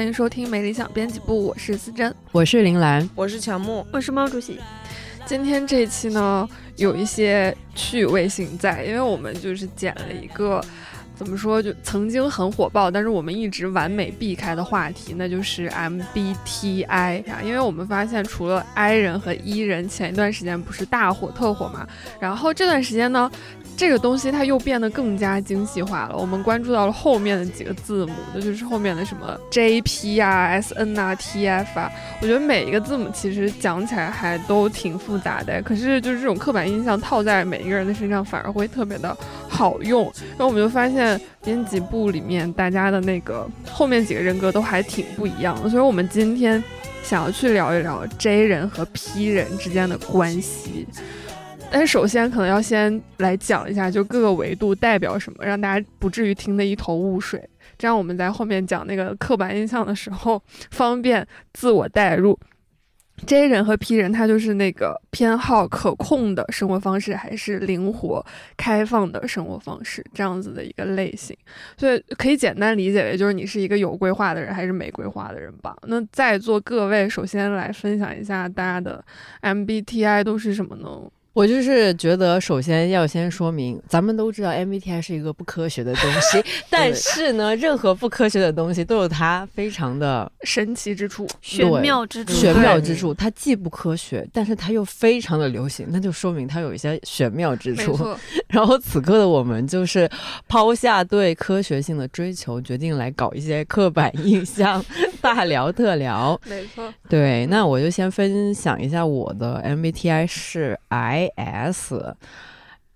好，欢迎收听没理想编辑部，我是思珍，我是林兰，我是乔木，我是毛主席。今天这一期呢，有一些趣味性在，因为我们就是剪了一个。怎么说？就曾经很火爆，但是我们一直完美避开的话题，那就是 MBTI 呀。因为我们发现，除了 I 人和 E 人，前一段时间不是大火特火嘛？然后这段时间呢？这个东西它又变得更加精细化了。我们关注到了后面的几个字母，那就是后面的什么 J P 啊、S N 啊、T F 啊。我觉得每一个字母其实讲起来还都挺复杂的，可是就是这种刻板印象套在每一个人的身上，反而会特别的好用。然后我们就发现编辑部里面大家的那个后面几个人格都还挺不一样的，所以我们今天想要去聊一聊 J 人和 P 人之间的关系。但是首先可能要先来讲一下，就各个维度代表什么，让大家不至于听得一头雾水。这样我们在后面讲那个刻板印象的时候，方便自我代入。J 人和 P 人，他就是那个偏好可控的生活方式，还是灵活开放的生活方式这样子的一个类型。所以可以简单理解为，就是你是一个有规划的人，还是没规划的人吧。那在座各位，首先来分享一下大家的 MBTI 都是什么呢？我就是觉得，首先要先说明，咱们都知道 MBTI 是一个不科学的东西，但是呢，任何不科学的东西都有它非常的神奇之处、玄妙之处。玄妙之处，它既不科学，但是它又非常的流行，那就说明它有一些玄妙之处。然后此刻的我们就是抛下对科学性的追求，决定来搞一些刻板印象，大聊特聊。没错。对，那我就先分享一下我的 MBTI 是 I。A S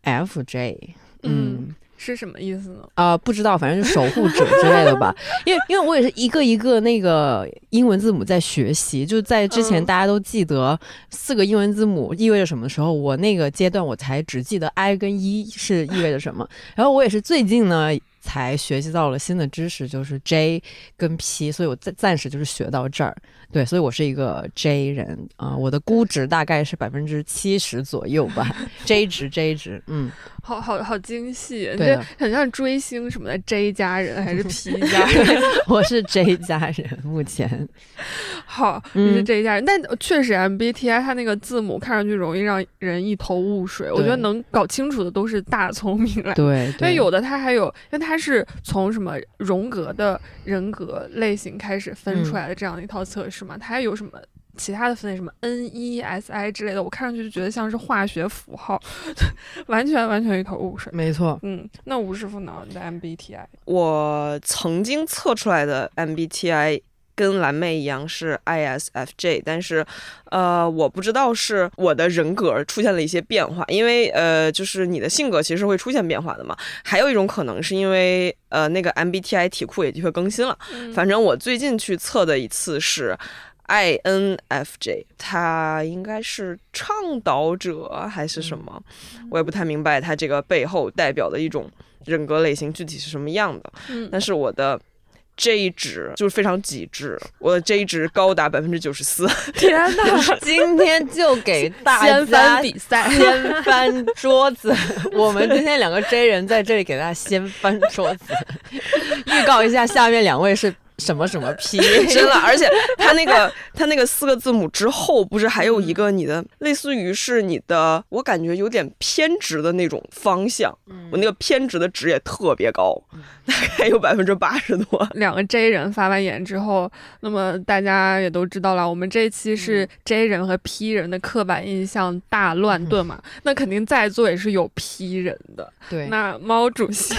F J，嗯，是什么意思呢？啊，不知道，反正就守护者之类的吧。因为，因为我也是一个一个那个英文字母在学习，就在之前大家都记得四个英文字母意味着什么时候，我那个阶段我才只记得 I 跟 E 是意味着什么。然后我也是最近呢才学习到了新的知识，就是 J 跟 P，所以我暂暂时就是学到这儿。对，所以我是一个 J 人啊，我的估值大概是百分之七十左右吧。J 值，J 值，嗯，好好好精细，对，很像追星什么的，J 家人还是 P 家人？我是 J 家人，目前。好，你是 J 家人，但确实 MBTI 它那个字母看上去容易让人一头雾水。我觉得能搞清楚的都是大聪明来。对，因为有的它还有，因为它是从什么荣格的人格类型开始分出来的这样的一套测试。嘛，它还有什么其他的分类，什么 N E S I 之类的，我看上去就觉得像是化学符号，完全完全一头雾水。没错，嗯，那吴师傅呢？你的 M B T I，我曾经测出来的 M B T I 跟蓝妹一样是 I S F J，但是呃，我不知道是我的人格出现了一些变化，因为呃，就是你的性格其实会出现变化的嘛。还有一种可能是因为呃，那个 M B T I 题库也就会更新了。反正我最近去测的一次是。I N F J，他应该是倡导者还是什么？我也不太明白他这个背后代表的一种人格类型具体是什么样的。但是我的 J 值就是非常极致，我的 J 值高达百分之九十四。天哪！今天就给大家掀翻比赛，掀翻桌子。我们今天两个 J 人在这里给大家掀翻桌子，预告一下，下面两位是。什么什么 P 真的，而且它那个 它那个四个字母之后，不是还有一个你的类似于是你的，我感觉有点偏执的那种方向。我那个偏执的值也特别高，大概有百分之八十多。两个 J 人发完言之后，那么大家也都知道了，我们这一期是 J 人和 P 人的刻板印象大乱炖嘛，那肯定在座也是有 P 人的。对，那猫主席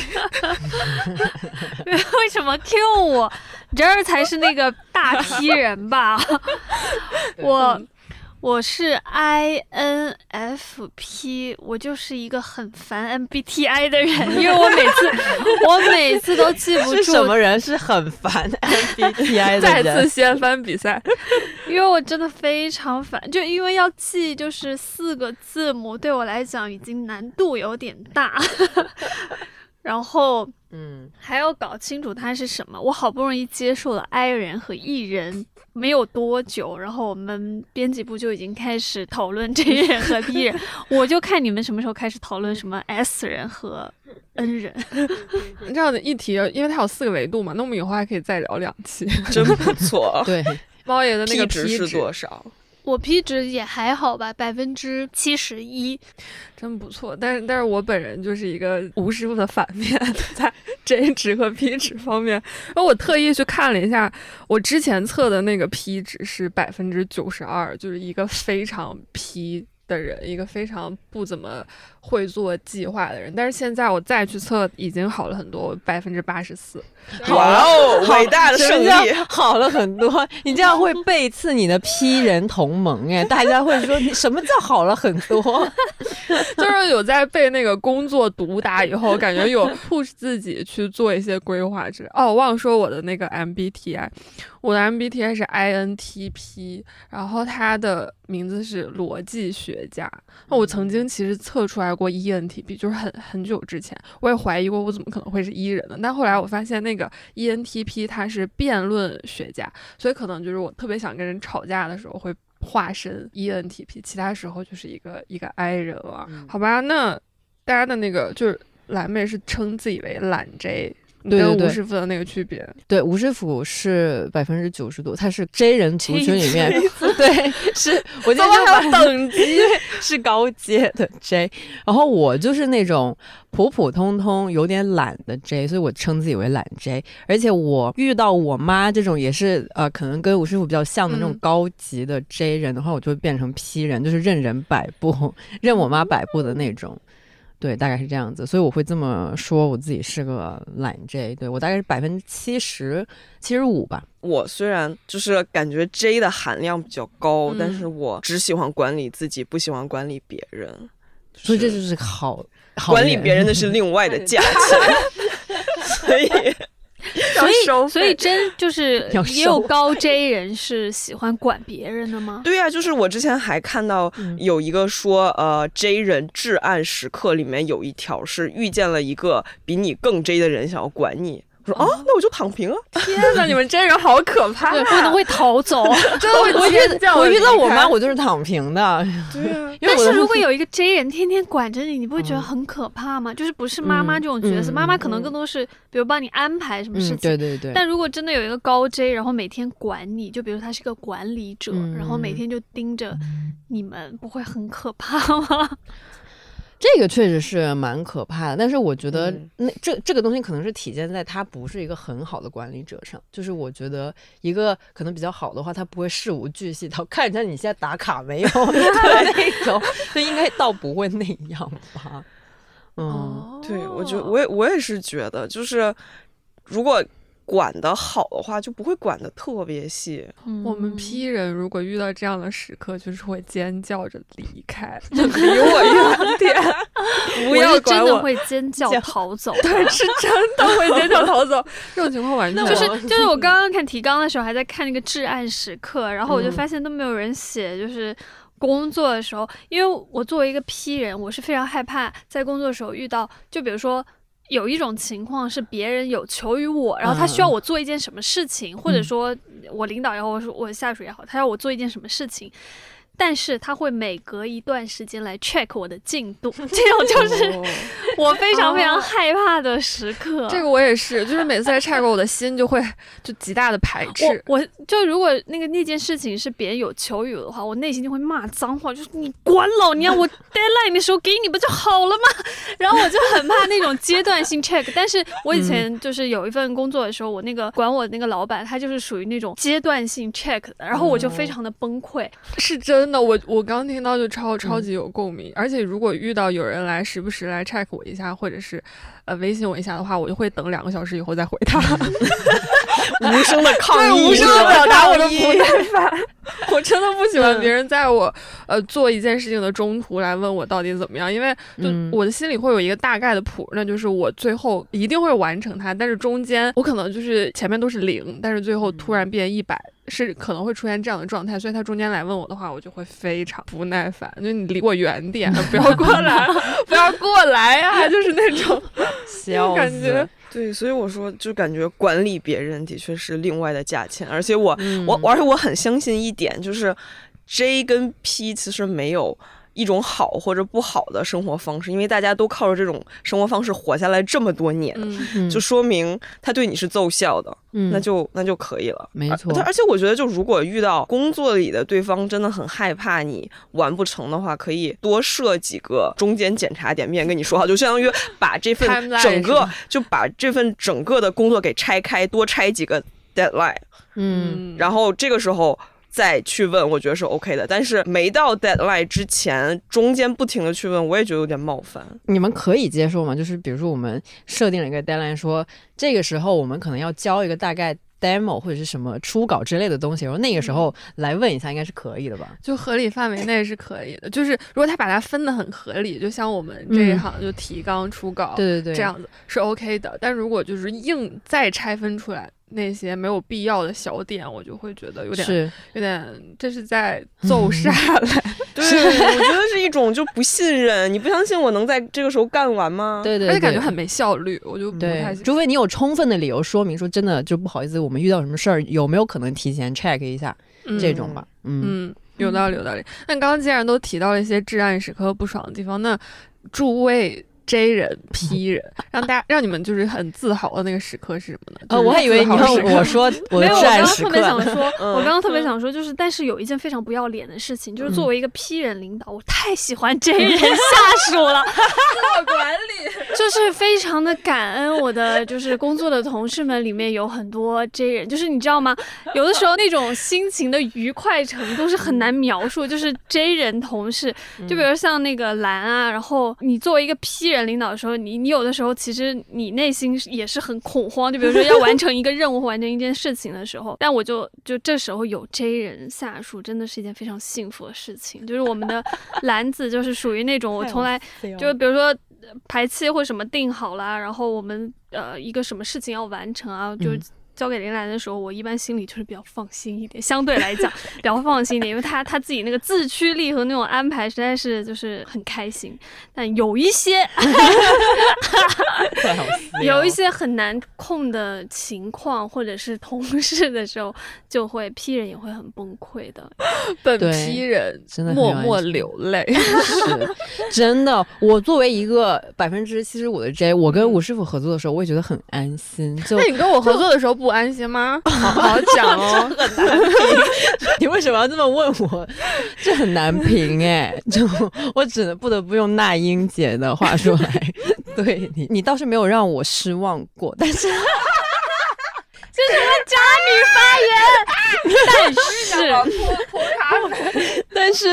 为什么 Q 我？这儿才是那个大批人吧？我我是 I N F P，我就是一个很烦 M B T I 的人，因为我每次我每次都记不住什么人是很烦 M B T I 的 人。再次掀翻比赛，因为我真的非常烦，就因为要记就是四个字母，对我来讲已经难度有点大。然后嗯，还要搞清楚它是什么。我好不容易接受了 I 人和 E 人，没有多久，然后我们编辑部就已经开始讨论 J 人和 B 人，我就看你们什么时候开始讨论什么 S 人和 N 人。这样的议题，因为它有四个维度嘛，那我们以后还可以再聊两期。真不错。对，猫爷的那个值是多少？我 P 值也还好吧，百分之七十一。真不错，但是但是我本人就是一个吴师傅的反面，在 J 值和 P 值方面，然后我特意去看了一下，我之前测的那个 P 值是百分之九十二，就是一个非常 P 的人，一个非常不怎么会做计划的人，但是现在我再去测，已经好了很多，百分之八十四。哇哦，伟大的胜利！好了很多，你这样会背刺你的 P 人同盟哎，大家会说你什么叫好了很多？就是有在被那个工作毒打以后，感觉有 push 自己去做一些规划之类。哦，我忘了说我的那个 MBTI，我的 MBTI 是 INTP，然后它的名字是逻辑学家。那我曾经其实测出来过 ENTP，就是很很久之前，我也怀疑过我怎么可能会是 E 人呢？但后来我发现那个 ENTP 他是辩论学家，所以可能就是我特别想跟人吵架的时候会化身 ENTP，其他时候就是一个一个 I 人了，好吧？那大家的那个就是蓝妹是称自己为懒 J，你跟吴对对对师傅的那个区别，对，吴师傅是百分之九十多，他是 J 人族群里面 对，是我今天就把等级？是高阶的 J，然后我就是那种普普通通、有点懒的 J，所以我称自己为懒 J。而且我遇到我妈这种也是呃，可能跟吴师傅比较像的那种嗯高级的 J 人的话，我就会变成 P 人，就是任人摆布、任我妈摆布的那种。对，大概是这样子，所以我会这么说，我自己是个懒 J。对我大概是百分之七十、七十五吧。我虽然就是感觉 J 的含量比较高，嗯但是我只喜欢管理自己，不喜欢管理别人。所以这就是好好管理别人的是 另外的价 钱，所以 所以，所以真就是 也有高 J 人是喜欢管别人的吗？对呀、就是我之前还看到嗯有一个说，呃，J 人至暗时刻里面有一条是遇见了一个比你更 J 的人想要管你。我说啊，那我就躺平啊。天哪，你们这人好可怕！对，不能会逃走。真的会我遇尖叫我遇到我妈，我就是躺平的，对啊，但是如果有一个 J 人天天管着你，你不会觉得嗯很可怕吗？就是不是妈妈嗯这种角色，嗯妈妈可能嗯更多是比如帮你安排什么事嗯，情。对对对，但如果真的有一个高 J，然后每天管你，就比如他是个管理者，嗯然后每天就盯着你们，不会很可怕吗？这个确实是蛮可怕的。但是我觉得嗯那这这个东西可能是体现在他不是一个很好的管理者上。就是我觉得一个可能比较好的话，他不会事无巨细到看一下你现在打卡没有 的那种，就应该倒不会那样吧。嗯，哦对，我觉得我也我也是觉得，就是如果管得好的话，就不会管得特别细。我们嗯 P 人如果遇到这样的时刻，就是会尖叫着离开，就离我远点，不我要是真的管我。会尖叫叫逃走。对，是真的会尖叫逃走。这种情况完全那就是就是我刚刚看提纲的时候，还在看那个至暗时刻，然后我就嗯发现都没有人写，就是工作的时候，因为我作为一个 P 人，我是非常害怕在工作的时候遇到，就比如说。有一种情况是别人有求于我，然后他需要嗯。我做一件什么事情，或者嗯。说我领导也好，我说我下属也好，他要我做一件什么事情，但是他会每隔一段时间来 check 我的进度，这种就是哦我非常非常哦害怕的时刻。这个我也是，就是每次在 check 我的心就会就极大的排斥。我我就如果那个那件事情是别人有求于我的话，我内心就会骂脏话，就是你管老娘，我 deadline 的时候给你不就好了吗？然后我就很怕那种阶段性 check。但是我以前就是有一份工作的时候，我那个管我那个老板，他就是属于那种阶段性 check 的，然后我就非常的崩溃。是真的，我我刚听到就超超级有共鸣，而且如果遇到有人来时不时来 check 我一下，或者是呃微信我一下的话，我就会等两个小时以后再回他，无声的抗对，议，无声的表达我的不耐烦。我真的不喜欢嗯。别人在我呃做一件事情的中途来问我到底怎么样，因为就嗯。我的心里会有一个大概的谱，那就是我最后一定会完成它，但是中间我可能就是前面都是零，但是最后突然变一百。是可能会出现这样的状态，所以他中间来问我的话，我就会非常不耐烦，就你离我远点，不要过来，不要过来啊，就是那种 笑感觉。对，所以我说，就感觉管理别人的确是另外的价钱，而且我、嗯我而且我很相信一点，就是 J 跟 P 其实没有。一种好或者不好的生活方式，因为大家都靠着这种生活方式活下来这么多年，就说明他对你是奏效的，嗯。那就那就可以了。没错。而且我觉得，就如果遇到工作里的对方真的很害怕你完不成的话，可以多设几个中间检查点面跟你说好，就相当于把这份整个就把这份整个的工作给拆开，多拆几个 deadline，嗯，然后这个时候。再去问，我觉得是 OK 的，但是没到 deadline 之前，中间不停的去问，我也觉得有点冒犯。你们可以接受吗？就是比如说我们设定了一个 deadline，说这个时候我们可能要交一个大概 demo 或者是什么初稿之类的东西，然后那个时候来问一下，应该是可以的吧？就合理范围内是可以的。就是如果他把它分得很合理，就像我们这一嗯行就提纲、初稿，对对对，这样子是 OK 的。但如果就是硬再拆分出来那些没有必要的小点，我就会觉得有点是有点这是在奏下来。对，我觉得是一种就不信任，你不相信我能在这个时候干完吗？对对，而且感觉很没效率，我就不对太，喜除非你有充分的理由说明说真的就不好意思，我们遇到什么事儿，有没有可能提前 check 一下嗯这种吧？嗯，嗯，有道理，有道理。那刚刚既然都提到了一些至暗时刻不爽的地方，那诸位 J 人、P 人，让大家让你们就是很自豪的那个时刻是什么呢？呃，就是我还以为你自豪时刻让我说 我没有，我刚刚特别。想说，嗯我刚刚特别想说，就是但是有一件非常不要脸的事情，就是作为一个 P 人领导，我太喜欢 J 人 下属了，管理，就是非常的感恩我的就是工作的同事们里面有很多 J 人，就是你知道吗？有的时候那种心情的愉快程度是很难描述，就是 J 人同事，就比如像那个蓝啊，然后你作为一个 P 人领导的时候，你你有的时候其实你内心也是很恐慌，就比如说要完成一个任务或完成一件事情的时候，但我就就这时候有 J 人下属，真的是一件非常幸福的事情。就是我们的篮子就是属于那种我从来就比如说呃排期或什么定好啦，然后我们呃一个什么事情要完成啊，就嗯交给林兰的时候，我一般心里就是比较放心一点，相对来讲比较放心一点，因为他他自己那个自驱力和那种安排实在是就是很开心。但有一些 有一些很难控的情况，或者是同事的时候，就会批人也会很崩溃的。本批人真的默默流泪。是真的，我作为一个百分之七十五的 J，我跟吴师傅合作的时候，我也觉得很安心。就那你跟我合作的时候不安心吗？好好讲哦。很难评 你为什么要这么问我？这很难评哎，就我只能不得不用那英姐的话说来对你。你倒是没有让我失望过，但是但是 但是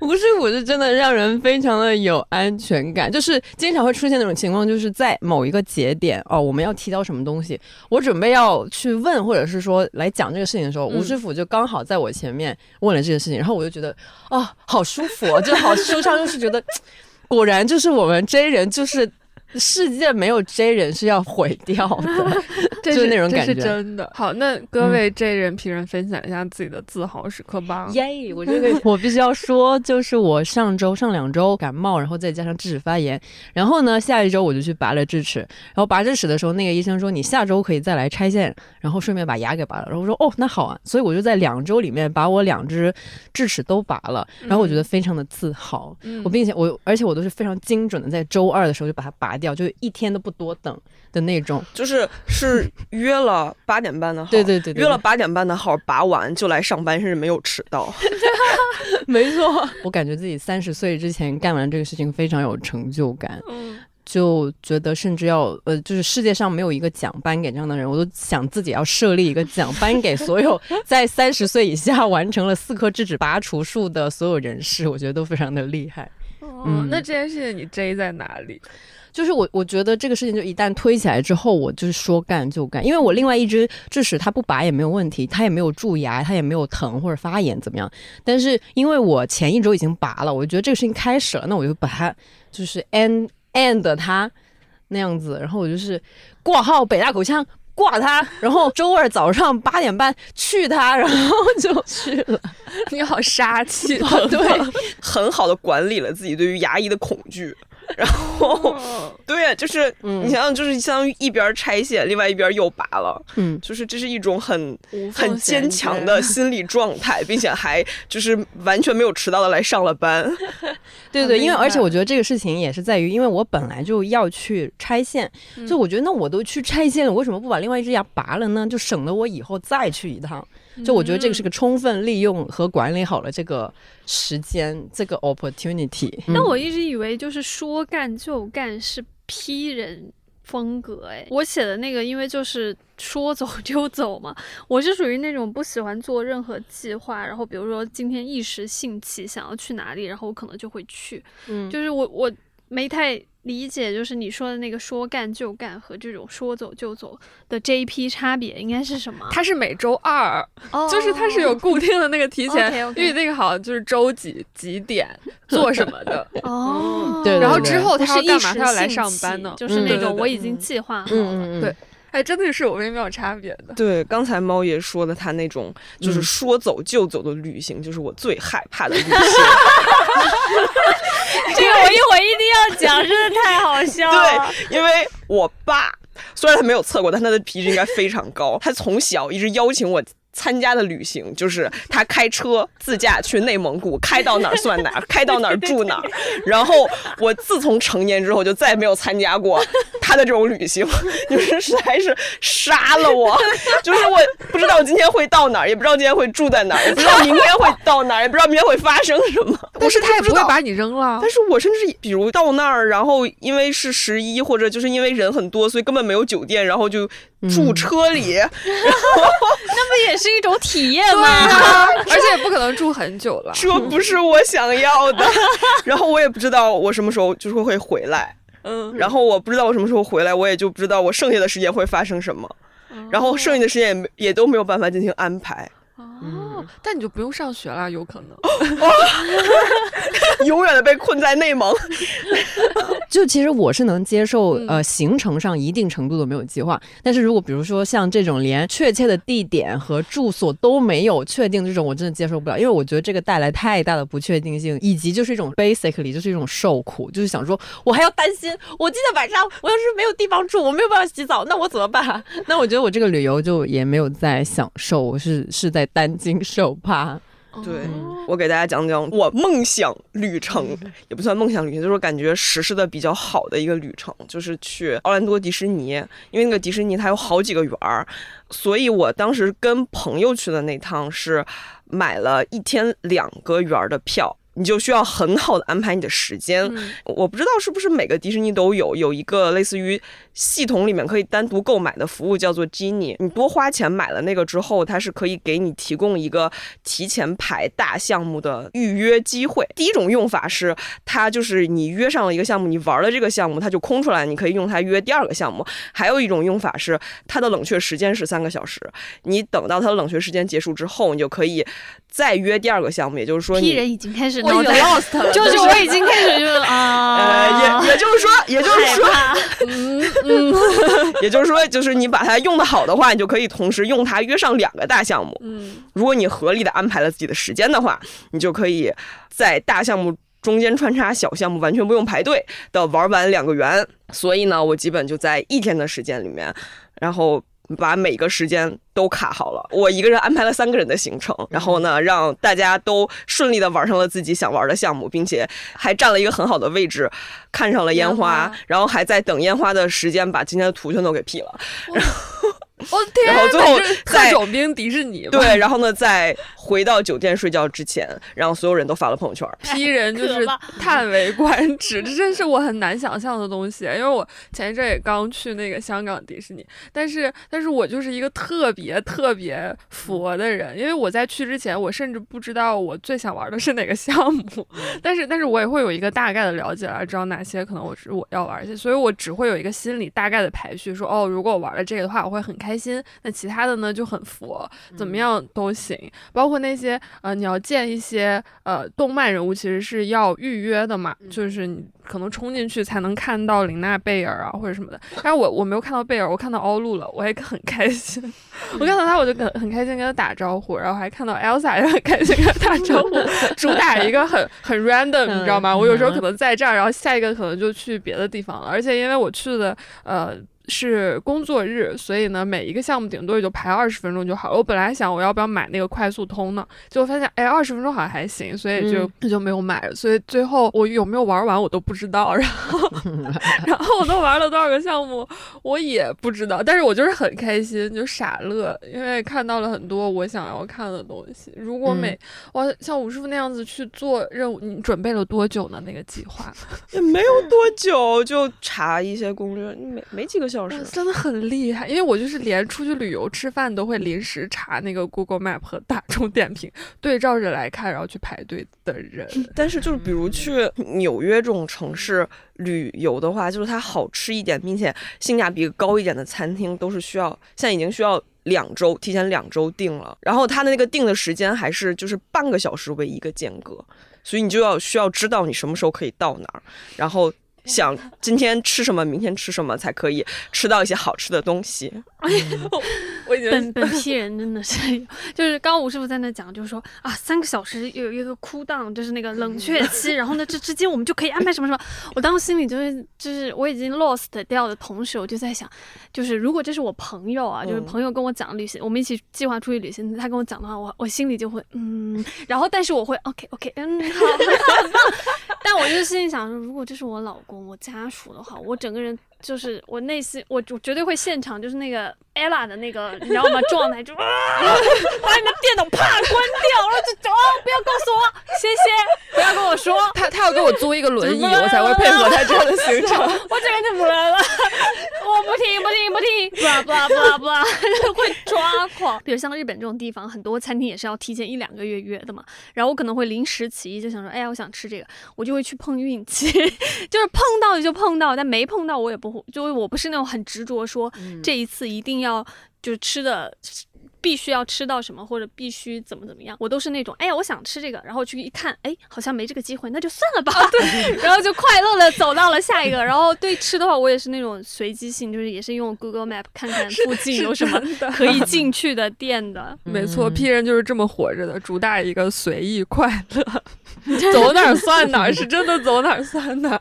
吴师傅是真的让人非常的有安全感，就是经常会出现那种情况，就是在某一个节点哦，我们要提交什么东西，我准备要去问或者是说来讲这个事情的时候，嗯吴师傅就刚好在我前面问了这个事情，然后我就觉得哦，好舒服、哦，就好舒畅，就是觉得 果然就是我们 J 人就是。世界没有 J 人是要毁掉的，这就是那种感觉是真的。好，那各位 J 人、P 人分享一下自己的自豪时刻吧。耶！我这个 我必须要说，就是我上周上两周感冒，然后再加上智齿发炎，然后呢下一周我就去拔了智齿，然后拔智齿的时候，那个医生说你下周可以再来拆线，然后顺便把牙给拔了。然后我说哦那好啊，所以我就在两周里面把我两只智齿都拔了，然后我觉得非常的自豪。嗯我并且我而且我都是非常精准的，在周二的时候就把它拔掉，就一天都不多等的那种。就是是约了八点半的号，对对对对，约了八点半的号，拔完就来上班，甚至没有迟到。没错，我感觉自己三十岁之前干完这个事情非常有成就感。嗯，就觉得甚至要呃，就是世界上没有一个奖颁给这样的人，我都想自己要设立一个奖颁给所有 在三十岁以下完成了四颗智齿拔除术的所有人士，我觉得都非常的厉害。哦嗯，那这件事情你 J 在哪里？就是我，我觉得这个事情就一旦推起来之后，我就是说干就干，因为我另外一只智齿它不拔也没有问题，它也没有蛀牙，它也没有疼或者发炎怎么样。但是因为我前一周已经拔了，我就觉得这个事情开始了，那我就把它就是 end end 它那样子，然后我就是挂号北大口腔。挂它，然后周二早上八点半去它，然后就去了。你好杀气，对，很好的管理了自己对于牙医的恐惧。然后，对，就是你想想，就是相当于一边拆线，另外一边又拔了，嗯，就是这是一种很很坚强的 心理状态，并且还就是完全没有迟到的来上了班。对对，因为而且我觉得这个事情也是在于，因为我本来就要去拆线，所以我觉得那我都去拆线了，为什么不把另外一只牙拔了呢？就省得我以后再去一趟。就我觉得这个是个充分利用和管理好了这个时间，这个 opportunity。那我一直以为就是说干就干是 P 人风格，哎，我写的那个因为就是说走 就走嘛，我是属于那种不喜欢做任何计划，然后比如说今天一时兴起想要去哪里，然后我可能就会去，嗯，就是我我没太。理解就是你说的那个说干就干和这种说走就走的 JP 差别应该是什么？它是每周二，就是它是有固定的那个提前预定好，就是周几几点做什么的哦。对，然后之后他要干嘛？他要来上班呢？就是那种我已经计划好了。对。哎，真的是有微妙差别的。对，刚才猫爷说的，他那种就是说走就走的旅行，就是我最害怕的旅行。这个我一会儿一定要讲，真的太好笑了。对，因为我爸虽然他没有测过，但他的皮质应该非常高。他从小一直邀请我。参加的旅行就是他开车自驾去内蒙古，开到哪儿算哪儿，开到哪儿住哪儿。然后我自从成年之后就再也没有参加过他的这种旅行，就是实在是杀了我。就是我不知道今天会到哪儿，也不知道今天会住在哪儿，也不知道明天会到哪儿，也不知道明天会发生什么。但是他也不会把你扔了。但是我甚至比如到那儿，然后因为是十一，或者就是因为人很多，所以根本没有酒店，然后就。住车里，那不也是一种体验吗？而且也不可能住很久了，这不是我想要的。然后我也不知道我什么时候就是会回来，嗯，然后我不知道我什么时候回来，我也就不知道我剩下的时间会发生什么，然后剩下的时间也也都没有办法进行安排。哦，但你就不用上学了，有可能，永远的被困在内蒙。就其实我是能接受，呃，行程上一定程度的没有计划。但是如果比如说像这种连确切的地点和住所都没有确定这种，我真的接受不了，因为我觉得这个带来太大的不确定性，以及就是一种 basically 就是一种受苦，就是想说我还要担心，我今天晚上我要是没有地方住，我没有办法洗澡，那我怎么办？那我觉得我这个旅游就也没有在享受，我是是在担惊受怕。对我给大家讲讲我梦想旅程，也不算梦想旅程，就是感觉实施的比较好的一个旅程，就是去奥兰多迪士尼。因为那个迪士尼它有好几个园儿，所以我当时跟朋友去的那趟是买了一天两个园儿的票。你就需要很好的安排你的时间。我不知道是不是每个迪士尼都有有一个类似于系统里面可以单独购买的服务，叫做 Genie。你多花钱买了那个之后，它是可以给你提供一个提前排大项目的预约机会。第一种用法是，它就是你约上了一个项目，你玩了这个项目，它就空出来，你可以用它约第二个项目。还有一种用法是，它的冷却时间是三个小时，你等到它的冷却时间结束之后，你就可以。再约第二个项目，也就是说，批人已经开始，lost 了，就是我已经开始就是啊，也也就是说，也就是说，嗯嗯，也就是说，就是你把它用的好的话，你就可以同时用它约上两个大项目。嗯，如果你合理的安排了自己的时间的话，你就可以在大项目中间穿插小项目，完全不用排队的玩完两个圆。所以呢，我基本就在一天的时间里面，然后。把每个时间都卡好了，我一个人安排了三个人的行程，然后呢，让大家都顺利的玩上了自己想玩的项目，并且还占了一个很好的位置，看上了烟花，然后还在等烟花的时间把今天的图全都给 P 了，然后。我天！然后最后特种兵迪士尼对，然后呢，在回到酒店睡觉之前，让所有人都发了朋友圈，批人就是叹为观止，这真是我很难想象的东西。因为我前一阵也刚去那个香港迪士尼，但是但是我就是一个特别特别佛的人，因为我在去之前，我甚至不知道我最想玩的是哪个项目，但是但是我也会有一个大概的了解了，知道哪些可能我是我要玩些，所以我只会有一个心理大概的排序，说哦，如果我玩了这个的话，我会很开。开心，那其他的呢就很佛，怎么样都行。包括那些呃，你要见一些呃动漫人物，其实是要预约的嘛，就是你可能冲进去才能看到林娜贝尔啊或者什么的。但是我我没有看到贝尔，我看到奥露了，我还很开心。我看到他我就很很开心跟他打招呼，然后还看到 Elsa 也很开心跟他打招呼，主打一个很很 random，你知道吗？我有时候可能在这儿，然后下一个可能就去别的地方了，而且因为我去的呃。是工作日，所以呢，每一个项目顶多也就排二十分钟就好。我本来想我要不要买那个快速通呢，结果发现哎，二十分钟好像还行，所以就就没有买。所以最后我有没有玩完我都不知道。然后，然后我都玩了多少个项目，我也不知道。但是我就是很开心，就傻乐，因为看到了很多我想要看的东西。如果每我像吴师傅那样子去做任务，你准备了多久呢？那个计划 也没有多久，就查一些攻略，没没几个小。真的很厉害，因为我就是连出去旅游吃饭都会临时查那个 Google Map 和大众点评，对照着来看，然后去排队的人。但是就是比如去纽约这种城市旅游的话，就是它好吃一点，并且性价比高一点的餐厅，都是需要现在已经需要两周提前两周定了，然后它的那个定的时间还是就是半个小时为一个间隔，所以你就要需要知道你什么时候可以到哪儿，然后。想今天吃什么，明天吃什么才可以吃到一些好吃的东西。我已经本本批人真的是，就是刚刚吴师傅在那讲，就是说啊，三个小时有一个哭档，就是那个冷却期，然后呢，这之间我们就可以安排什么什么。我当时心里就是就是我已经 lost 掉的同时，我就在想，就是如果这是我朋友啊，就是朋友跟我讲旅行，我们一起计划出去旅行，他跟我讲的话，我我心里就会嗯，然后但是我会 OK OK 嗯好很好很棒，但我就心里想说，如果这是我老公我家属的话，我整个人。就是我内心，我我绝对会现场，就是那个 ella 的那个，你知道吗？状态就啊，把你的电脑啪关掉，然后就走，不要告诉我，谢谢，不要跟我说。他他要给我租一个轮椅，我才会配合他这样的行程。我这边就不来了，我不听不听不听，不不不不，会抓狂。比如像日本这种地方，很多餐厅也是要提前一两个月约的嘛。然后我可能会临时起意，就想说，哎呀，我想吃这个，我就会去碰运气，就是碰到就碰到，但没碰到我也不。就我不是那种很执着说这一次一定要就是吃的。必须要吃到什么，或者必须怎么怎么样，我都是那种，哎呀，我想吃这个，然后去一看，哎，好像没这个机会，那就算了吧。对，然后就快乐的走到了下一个。然后对吃的话，我也是那种随机性，就是也是用 Google Map 看看附近有什么可以进去的店的。没错，P 人就是这么活着的，主打一个随意快乐，走哪儿算哪儿，是真的走哪儿算哪儿。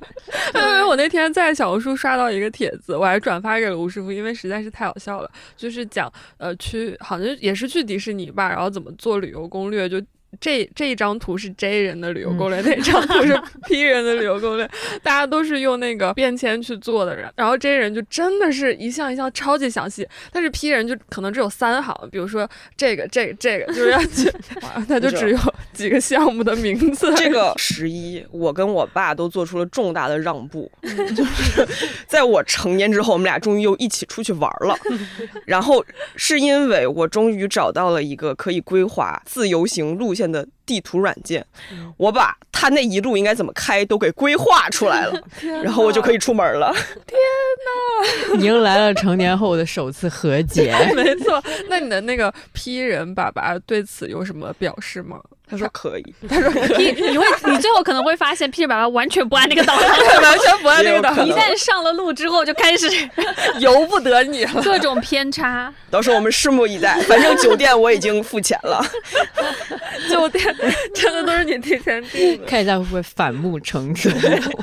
因为我那天在小红书刷到一个帖子，我还转发给了吴师傅，因为实在是太好笑了，就是讲呃去好像。也是去迪士尼吧，然后怎么做旅游攻略就。这这一张图是 J 人的旅游攻略，那张图是 P 人的旅游攻略，大家都是用那个便签去做的人。然后 J 人就真的是一项一项超级详细，但是 P 人就可能只有三行，比如说这个这个这个就是要去，他就只有几个项目的名字。这个 十一，我跟我爸都做出了重大的让步，就是在我成年之后，我们俩终于又一起出去玩了。然后是因为我终于找到了一个可以规划自由行路线。现的地图软件，我把他那一路应该怎么开都给规划出来了，然后我就可以出门了。天哪！迎来了成年后的首次和解。没错，那你的那个 P 人爸爸对此有什么表示吗？他说可以，他说可以，你会，你最后可能会发现，P 人爸爸完全不按那个导航，完全不按那个导航。一旦上了路之后，就开始由不得你了，各种偏差。到时候我们拭目以待。反正酒店我已经付钱了，酒店 真的都是你提前定的，看一下会不会反目成仇。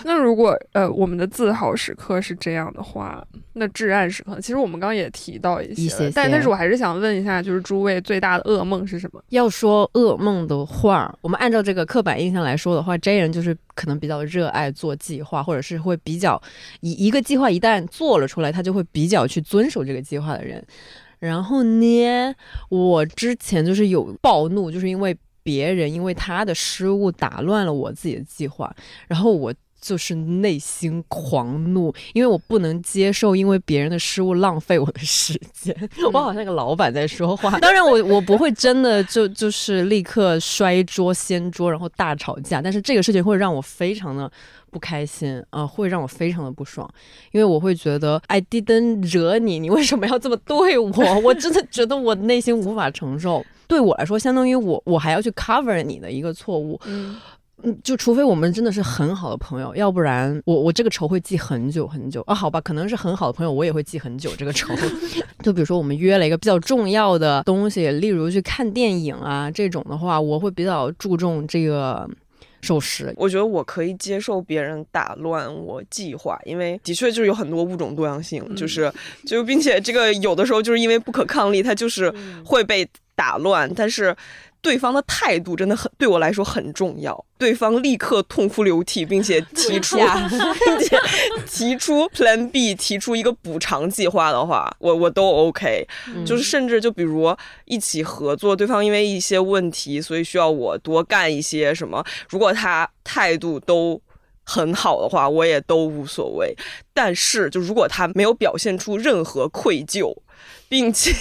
那如果呃我们的自豪时刻是这样的话，那至暗时刻，其实我们刚刚也提到一些，但但是我还是想问一下，就是诸位最大的噩梦是什么？要说噩梦的。话，我们按照这个刻板印象来说的话，J 人就是可能比较热爱做计划，或者是会比较一一个计划一旦做了出来，他就会比较去遵守这个计划的人。然后呢，我之前就是有暴怒，就是因为别人因为他的失误打乱了我自己的计划，然后我。就是内心狂怒，因为我不能接受因为别人的失误浪费我的时间。我好像个老板在说话。当然，我我不会 真的就就是立刻摔桌掀桌，然后大吵架。但是这个事情会让我非常的不开心啊，会让我非常的不爽，因为我会觉得 I didn't 惹你，你为什么要这么对我？我真的觉得我内心无法承受。对我来说，相当于我我还要去 cover 你的一个错误。嗯，就除非我们真的是很好的朋友，要不然我我这个仇会记很久很久啊。好吧，可能是很好的朋友，我也会记很久 这个仇。就比如说我们约了一个比较重要的东西，例如去看电影啊这种的话，我会比较注重这个守时。我觉得我可以接受别人打乱我计划，因为的确就是有很多物种多样性，就是就并且这个有的时候就是因为不可抗力，它就是会被打乱，但是。对方的态度真的很对我来说很重要。对方立刻痛哭流涕，并且 提出，并且提出 Plan B，提出一个补偿计划的话，我我都 OK。就是甚至就比如一起合作，对方因为一些问题，所以需要我多干一些什么。如果他态度都很好的话，我也都无所谓。但是就如果他没有表现出任何愧疚。并且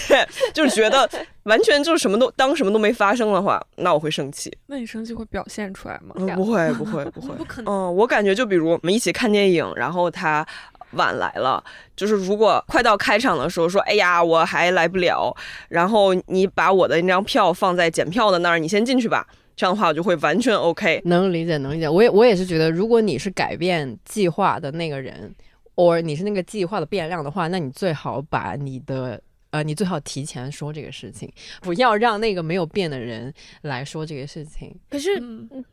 就是觉得完全就是什么都当什么都没发生的话，那我会生气。那你生气会表现出来吗？不会，不会，不会，不可能。嗯，我感觉就比如我们一起看电影，然后他晚来了，就是如果快到开场的时候说，哎呀，我还来不了，然后你把我的那张票放在检票的那儿，你先进去吧。这样的话，我就会完全 OK。能理解，能理解。我也我也是觉得，如果你是改变计划的那个人，或你是那个计划的变量的话，那你最好把你的。呃，你最好提前说这个事情，不要让那个没有变的人来说这个事情。可是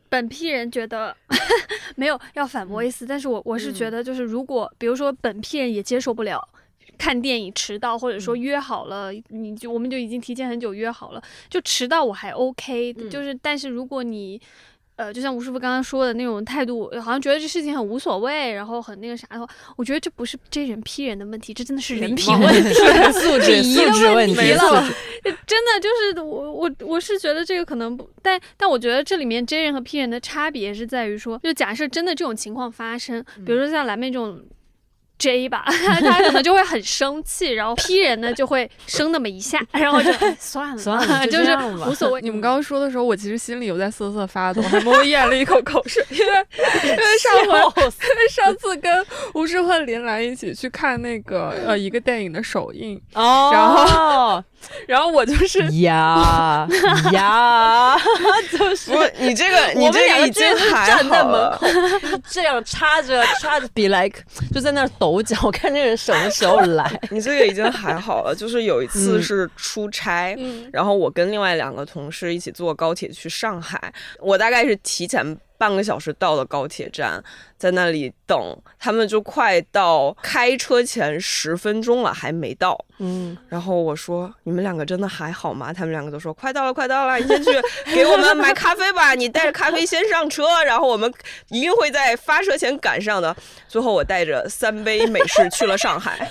本批人觉得 没有要反驳意思，但是我我是觉得，就是如果比如说本批人也接受不了看电影迟到，或者说约好了，你就我们就已经提前很久约好了，就迟到我还 OK，就是但是如果你。呃，就像吴师傅刚刚说的那种态度，好像觉得这事情很无所谓，然后很那个啥的话，我觉得这不是 J 人 P 人的问题，这真的是人品问题、素质素质问题了。真的就是我我我是觉得这个可能不，但但我觉得这里面 J 人和 P 人的差别是在于说，就假设真的这种情况发生，比如说像蓝妹这种。J 吧，他可能就会很生气，然后 P 人呢就会生那么一下，然后就算了算了，就是无所谓。你们刚刚说的时候，我其实心里有在瑟瑟发抖，还默默咽了一口口水，因为 因为上回因为上次跟吴志和林兰一起去看那个呃一个电影的首映，哦，然后然后我就是呀呀，就是你这个你这个已经站在门口，这样插着插着，be like 就在那抖。脚，我看这人什么时候来？你这个已经还好了，就是有一次是出差，然后我跟另外两个同事一起坐高铁去上海，我大概是提前。半个小时到了高铁站，在那里等，他们就快到开车前十分钟了，还没到。嗯，然后我说：“你们两个真的还好吗？”他们两个都说：“快到了，快到了，你先去给我们买咖啡吧，你带着咖啡先上车，然后我们一定会在发车前赶上的。”最后我带着三杯美式去了上海。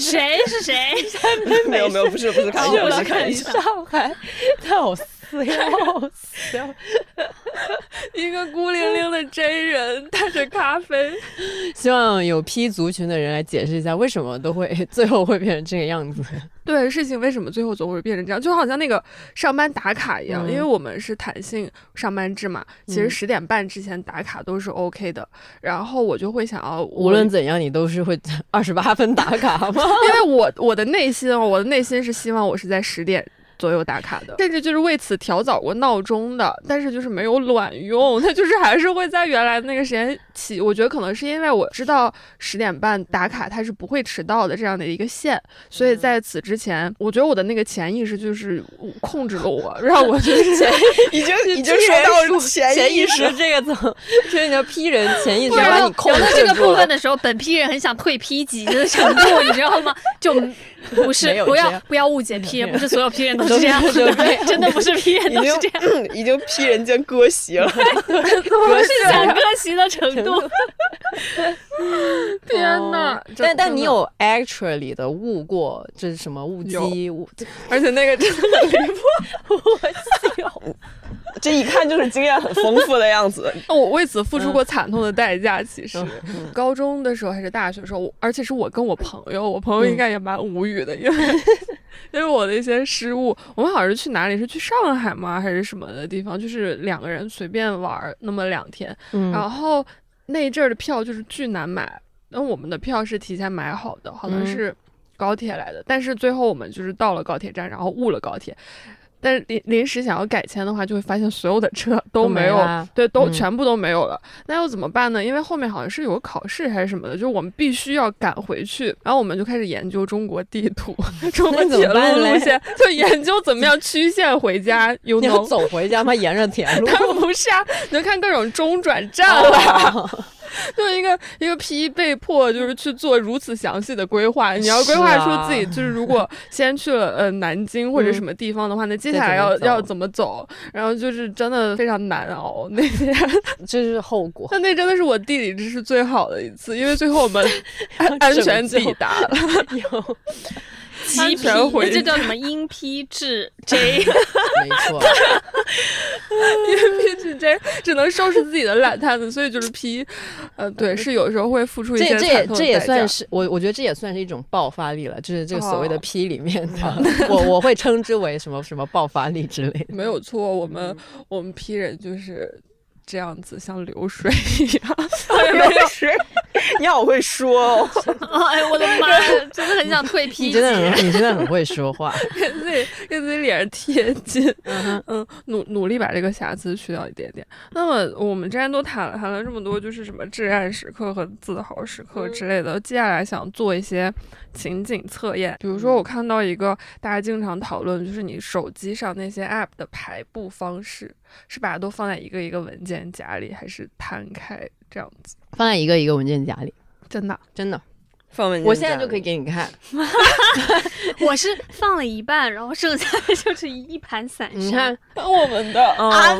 谁是谁？三 杯没有没有，不是不是，看我是看上海，太好死要死！一个孤零零的真人带着咖啡，希望有 P 族群的人来解释一下，为什么都会 最后会变成这个样子。对，事情为什么最后总会变成这样？就好像那个上班打卡一样，因为我们是弹性上班制嘛，其实十点半之前打卡都是 OK 的。然后我就会想要，无论怎样，你都是会二十八分打卡吗？因为我我的内心，我的内心是希望我是在十点。左右打卡的，甚至就是为此调早过闹钟的，但是就是没有卵用，它就是还是会在原来的那个时间起。我觉得可能是因为我知道十点半打卡它是不会迟到的这样的一个线，所以在此之前，我觉得我的那个潜意识就是控制了我，让我 就是已经已经说到 潜意识这个层，就是你要批人潜意识把你控制到这个部分的时候，本批人很想退批级的程度，你知道吗？就。不是，不要不要误解批人，不是所有批人都是这样的，真的不是批人都是这样，已经批人间割席了，不是想割席的程度。天哪！但但你有 actually 的误过，这是什么误机误？而且那个真的很离谱，我笑。这一看就是经验很丰富的样子。我为此付出过惨痛的代价。其实，高中的时候还是大学的时候，而且是我跟我朋友，我朋友应该也蛮无语的，因为 因为我的一些失误。我们好像是去哪里？是去上海吗？还是什么的地方？就是两个人随便玩那么两天。然后那一阵儿的票就是巨难买，那我们的票是提前买好的，好像是高铁来的。但是最后我们就是到了高铁站，然后误了高铁。但是临临时想要改签的话，就会发现所有的车都 都没有，没对，都、嗯全部都没有了。那要怎么办呢？因为后面好像是有个考试还是什么的，就是我们必须要赶回去。然后我们就开始研究中国地图、中国怎铁路路线，就研究怎么样曲线回家。有能走回家吗？沿着铁路？不是啊，你就看各种中转站了。哦 就是一个一个 P 被迫就是去做如此详细的规划。你要规划出自己就是如果先去了呃南京或者什么地方的话，那接下来要怎要怎么走？然后就是真的非常难熬那天。这是后果。那那真的是我地理知识最好的一次，因为最后我们 安安全抵达了。有，批，这叫什么阴批制 J？没错，因为 P 是 J 只能收拾自己的烂摊子，所以就是 P，呃，对，是有时候会付出一些这这也惨痛的这也代价算是我我觉得这也算是一种爆发力了，就是这个所谓的哦 P 里面的，我我会称之为什么什么爆发力之类的。没有错，我们嗯我们 P 人就是这样子，像流水一样。流水，你好会说哦。哎，我的妈呀，真的很想退皮你真的。很你真的很会说话，跟自己跟自己脸上贴金，嗯嗯，努努力把这个瑕疵去掉一点点。那么我们之前都谈了谈了这么多，就是什么至暗时刻和自豪时刻之类的。接下来想做一些情景测验，比如说我看到一个大家经常讨论，就是你手机上那些 app 的排布方式，是把它都放在一个一个文件夹里，还是摊开这样子？放在一个一个文件夹里，真的。真的，放文件夹我现在就可以给你看。我是 放了一半，然后剩下的就是一盘散沙。你看，我们的啊，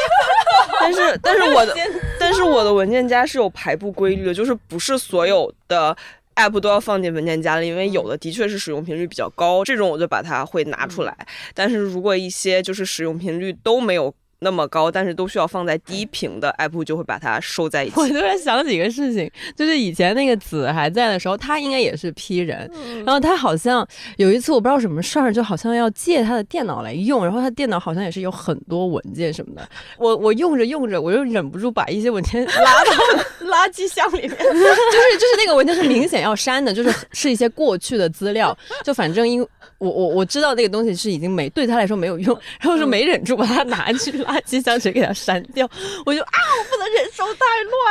但是但是我的但是我的文件夹是有排布规律的，就是不是所有的 app 都要放进文件夹里，因为有的的确是使用频率比较高，这种我就把它会拿出来。但是如果一些就是使用频率都没有那么高，但是都需要放在低频的 app 就会把它收在一起。我。突然想起一个事情，就是以前那个子还在的时候，他应该也是 P 人，嗯然后他好像有一次我不知道什么事儿，就好像要借他的电脑来用，然后他电脑好像也是有很多文件什么的，我我用着用着，我又忍不住把一些文件拉到 垃圾箱里面，就是就是那个文件是明显要删的，就是是一些过去的资料，就反正因我我我知道那个东西是已经没对他来说没有用，然后就没忍住把它拿去垃圾箱直接给它删掉，我就啊我不能忍受太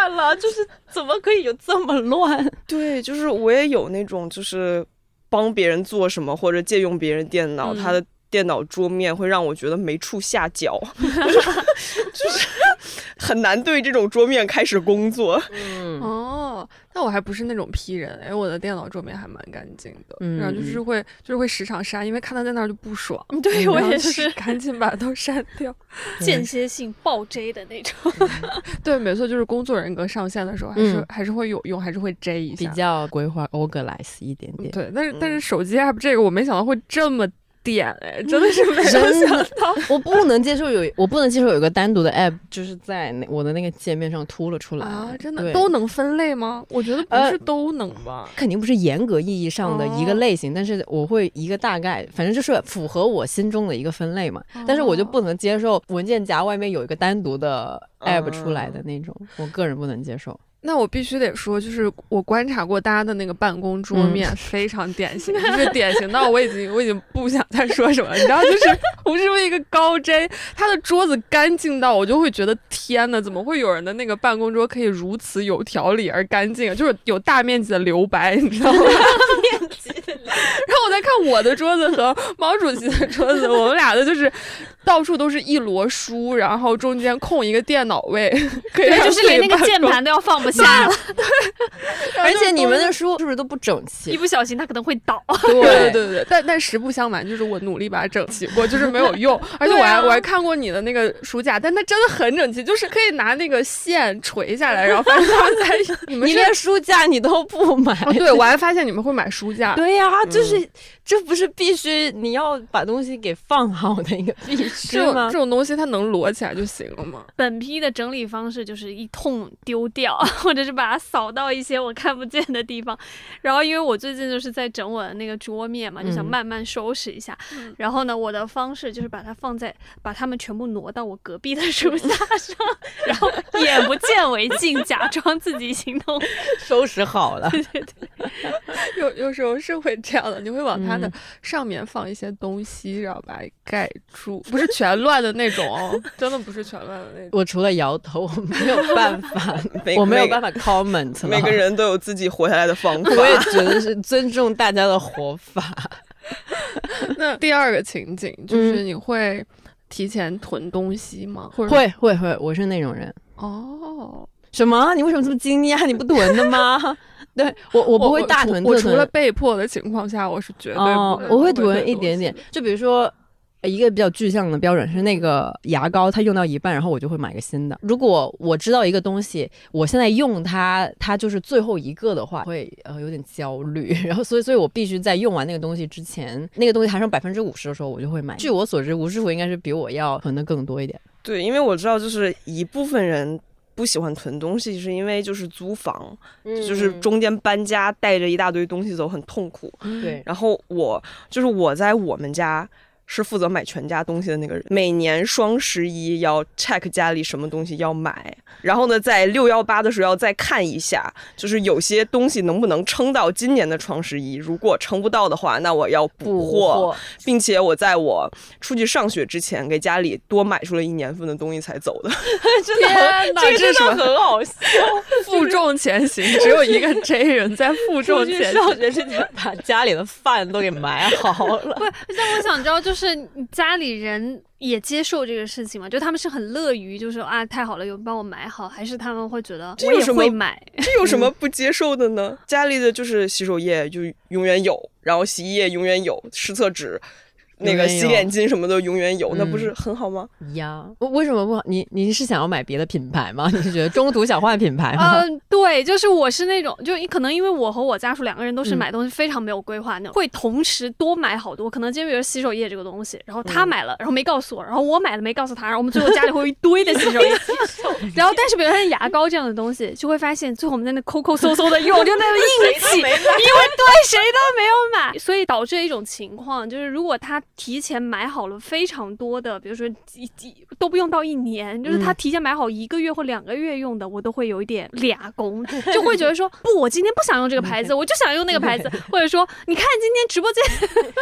乱了，就是怎么可以有这么乱？对，就是我也有那种就是帮别人做什么或者借用别人电脑，嗯他的电脑桌面会让我觉得没处下脚，就 是就是很难对这种桌面开始工作。嗯哦，那我还不是那种批人，哎，我的电脑桌面还蛮干净的，嗯然后就是会就是会时常删，因为看他在那儿就不爽。对我也是赶紧把它都删掉。间歇性爆 J 的那种。对，没错，就是工作人格上线的时候，还是、嗯还是会有用，还是会 J 一下比。较规划 organize 一点点。对，但是但是嗯手机 app 这个我没想到会这么点，哎，真的是没有想到。我不能接受有，我不能接受有一个单独的 app，就是在那我的那个界面上凸了出来啊，真的都能分类吗？我觉得不呃是都能吧。肯定不是严格意义上的一个哦类型，但是我会一个大概，反正就是符合我心中的一个分类嘛。但是我就哦不能接受文件夹外面有一个单独的 app 出来的哦那种，我个人不能接受。那我必须得说，就是我观察过大家的那个办公桌嗯面，非常典型，就是典型到我已经我已经不想再说什么了。你知道，就是胡师傅一个高 J，他的桌子干净到我就会觉得天呐，怎么会有人的那个办公桌可以如此有条理而干净啊？就是有大面积的留白，你知道吗？然后我再看我的桌子和毛主席的桌子，我们俩的就是到处都是一摞书，然后中间空一个电脑位，就是连那个键盘都要放不下了，而且你们的书是不是都不整齐一？不小心它可能会倒。对对对对对，但但实不相瞒，就是我努力把它整齐过，就是没有用。而且我还、啊我还看过你的那个书架，但它真的很整齐，就是可以拿那个线垂下来，然后发现它们在你们是你连书架你都不买？哦，对我还发现你们会买书架。对呀、就是、这不是必须你要把东西给放好的一个必须吗这？种东西它能摞起来就行了吗。本批的整理方式就是一通丢掉，或者是把它扫到一些我看不见的地方。然后因为我最近就是在整我的那个桌面嘛，就想嗯慢慢收拾一下。嗯然后呢，我的方式就是把它放在，把它们全部挪到我隔壁的书架上，然后眼不见为净，假装自己行动。收拾好了，有有时候是会这样的，你会往往它的上面放一些东西，然后把它盖住，不 是全乱的那种哦，真的不是全乱的那种。我除了摇头，我没有办法，我没有办法 comment。每个人都有自己活下来的方法。我也觉得是尊重大家的活法。那第二个情景就是你会提前囤东西吗？或会会会，我是那种人。哦，什么？你为什么这么惊讶？你不囤的吗？对我，我不会大囤特囤。我除了被迫的情况下，我是绝对哦不，我会囤囤一点点。就比如说，呃一个比较具象的标准是那个牙膏，它用到一半，然后我就会买个新的。如果我知道一个东西，我现在用它，它就是最后一个的话，会呃有点焦虑。然后，所以，所以我必须在用完那个东西之前，那个东西还剩百分之五十的时候，我就会买。据我所知，吴师傅应该是比我要囤的更多一点。对，因为我知道，就是一部分人不喜欢囤东西，是因为就是租房，就是中间搬家带着一大堆东西走很痛苦。对，然后我就是我在我们家是负责买全家东西的那个人，每年双十一要 check 家里什么东西要买，然后呢，在六幺八的时候要再看一下，就是有些东西能不能撑到今年的双十一，如果撑不到的话，那我要补货，并且我在我出去上学之前给家里多买出了一年份的东西才走的。真的，这个真的很好笑。负重前行？只有一个 J 人在负重前行。上学之前把家里的饭都给买好了。不，但我想知道，就是你家里人也接受这个事情吗？就他们是很乐于，就是啊，太好了，有人帮我买好，还是他们会觉得我也这有什么会买？这有什么不接受的呢？家里的就是洗手液就永远有，然后洗衣液永远有，湿厕纸。那个洗脸巾什么的永远有，那不嗯是很好吗？呀，为为什么不好？你你是想要买别的品牌吗？你是觉得中途想换品牌吗？嗯，对，就是我是那种，就可能因为我和我家属两个人都是嗯买东西非常没有规划那种，会同时多买好多。可能今天比如洗手液这个东西，然后他买了，然后没告诉我，然后我买了没告诉他，然后我们最后家里会有一堆的洗手液。然后但是比如像牙膏这样的东西，就会发现最后我们在那抠抠搜搜的用，就那个硬气，因为对谁都没有买，所以导致一种情况就是，如果他提前买好了非常多的，比如说几几都不用到一年，就是他提前买好一个月或两个月用的，我都会有一点俩工，就会觉得说不，我今天不想用这个牌子，我就想用那个牌子，或者说你看今天直播间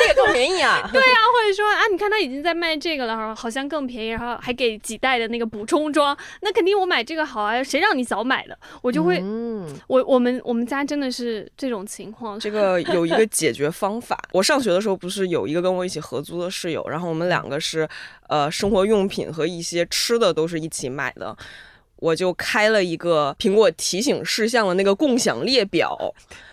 那个更便宜啊！对啊，或者说啊，你看他已经在卖这个了，好像更便宜，然后还给几袋的那个补充装，那肯定我买这个好啊，谁让你早买的？我就会，嗯，我我们我们家真的是这种情况，这个有一个解决方法。我上学的时候不是有一个跟我一起合租的室友，然后我们两个是呃生活用品和一些吃的都是一起买的。我就开了一个苹果提醒事项的那个共享列表，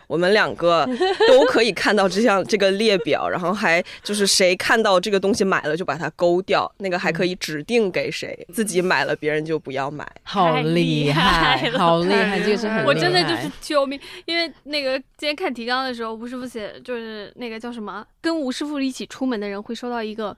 我们两个都可以看到这项这个列表，然后还就是谁看到这个东西买了就把它勾掉，那个还可以指定给谁，自己买了别人就不要买。好厉厉害好厉害，太这个是很厉害。我真的就是救命，因为那个今天看提纲的时候，吴师傅写就是那个叫什么，跟吴师傅一起出门的人会收到一个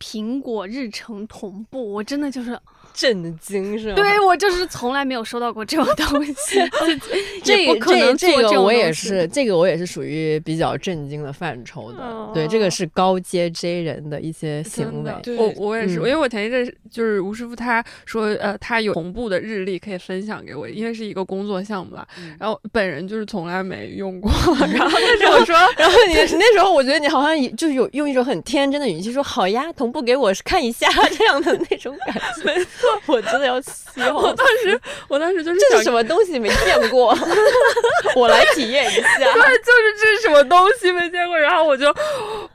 苹果日程同步，我真的就是，震惊是吗？对我就是从来没有收到过这种东西，这也不可能这这个我也是，这个我也是属于比较震惊的范畴的。哦对，这个是高阶 J 人的一些行为。对我我也是，嗯因为我前一阵就是吴师傅他说，呃，他有同步的日历可以分享给我，因为是一个工作项目啦。嗯然后本人就是从来没用过，然后那时候我 说，然后你那时候，我觉得你好像就是有用一种很天真的语气说：“好呀，同步给我看一下这样的那种感觉。” 我真的要笑。我当时我当时就是想这是什么东西没见过？我来体验一下。对，就是这是什么东西没见过，然后我就，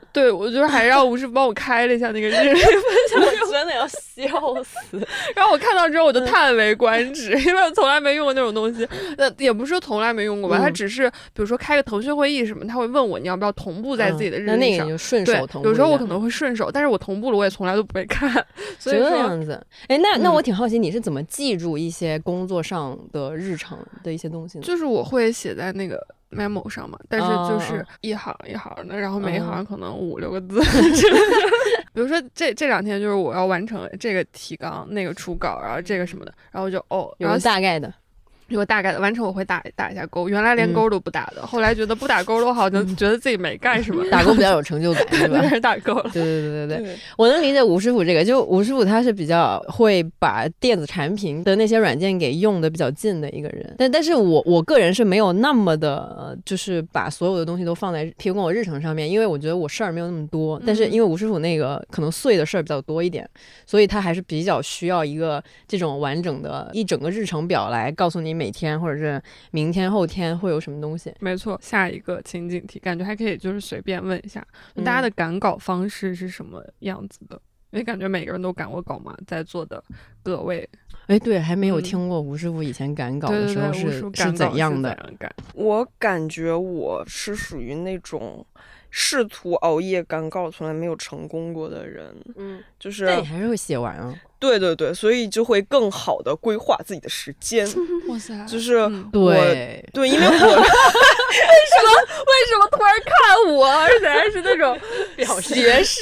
对我就是还让吴师傅帮我开了一下那个日历，我真的要笑死。然后我看到之后我就叹为观止，因为我从来没用过那种东西。那也不是说从来没用过吧，嗯他只是比如说开个腾讯会议什么，他会问我你要不要同步在自己的日嗯那那历上。个就顺对手同，步一下。有时候我可能会顺手，但是我同步了，我也从来都不会看。所以这，样子。哎，那那嗯我挺好奇，你是怎么记住一些工作上的日常的一些东西呢？就是我会写在那个 memo 上嘛，但是就是哦一行一行的，然后每一嗯行可能五六个字。比如说这这两天就是我要完成这个提纲、那个初稿，然后这个什么的，然后就哦，有然后个大概的。如果大概的完成，我会打打一下勾。原来连勾都不打的，后来觉得不打勾都，好像觉得自己没干什么。打勾比较有成就感，对吧？还是打勾了。对对对对对，我能理解吴师傅这个，就吴师傅他是比较会把电子产品的那些软件给用的比较近的一个人，但但是我我个人是没有那么的，就是把所有的东西都放在提供我日程上面，因为我觉得我事儿没有那么多。但是因为吴师傅那个可能碎的事儿比较多一点，所以他还是比较需要一个这种完整的一整个日程表来告诉你每天或者是明天后天会有什么东西。没错，下一个情景题，感觉还可以就是随便问一下，大家的赶稿方式是什么样子的？因为感觉每个人都赶过稿嘛，在座的各位，哎，对，还没有听过吴师傅以前赶稿的时候是是怎样的。我感觉我是属于那种。试图熬夜赶稿从来没有成功过的人，嗯，就是但你还是会写完啊。对对对，所以就会更好的规划自己的时间。哇塞，就是对对，因为我 为什么为什么突然看我，而且还是那种表斜视？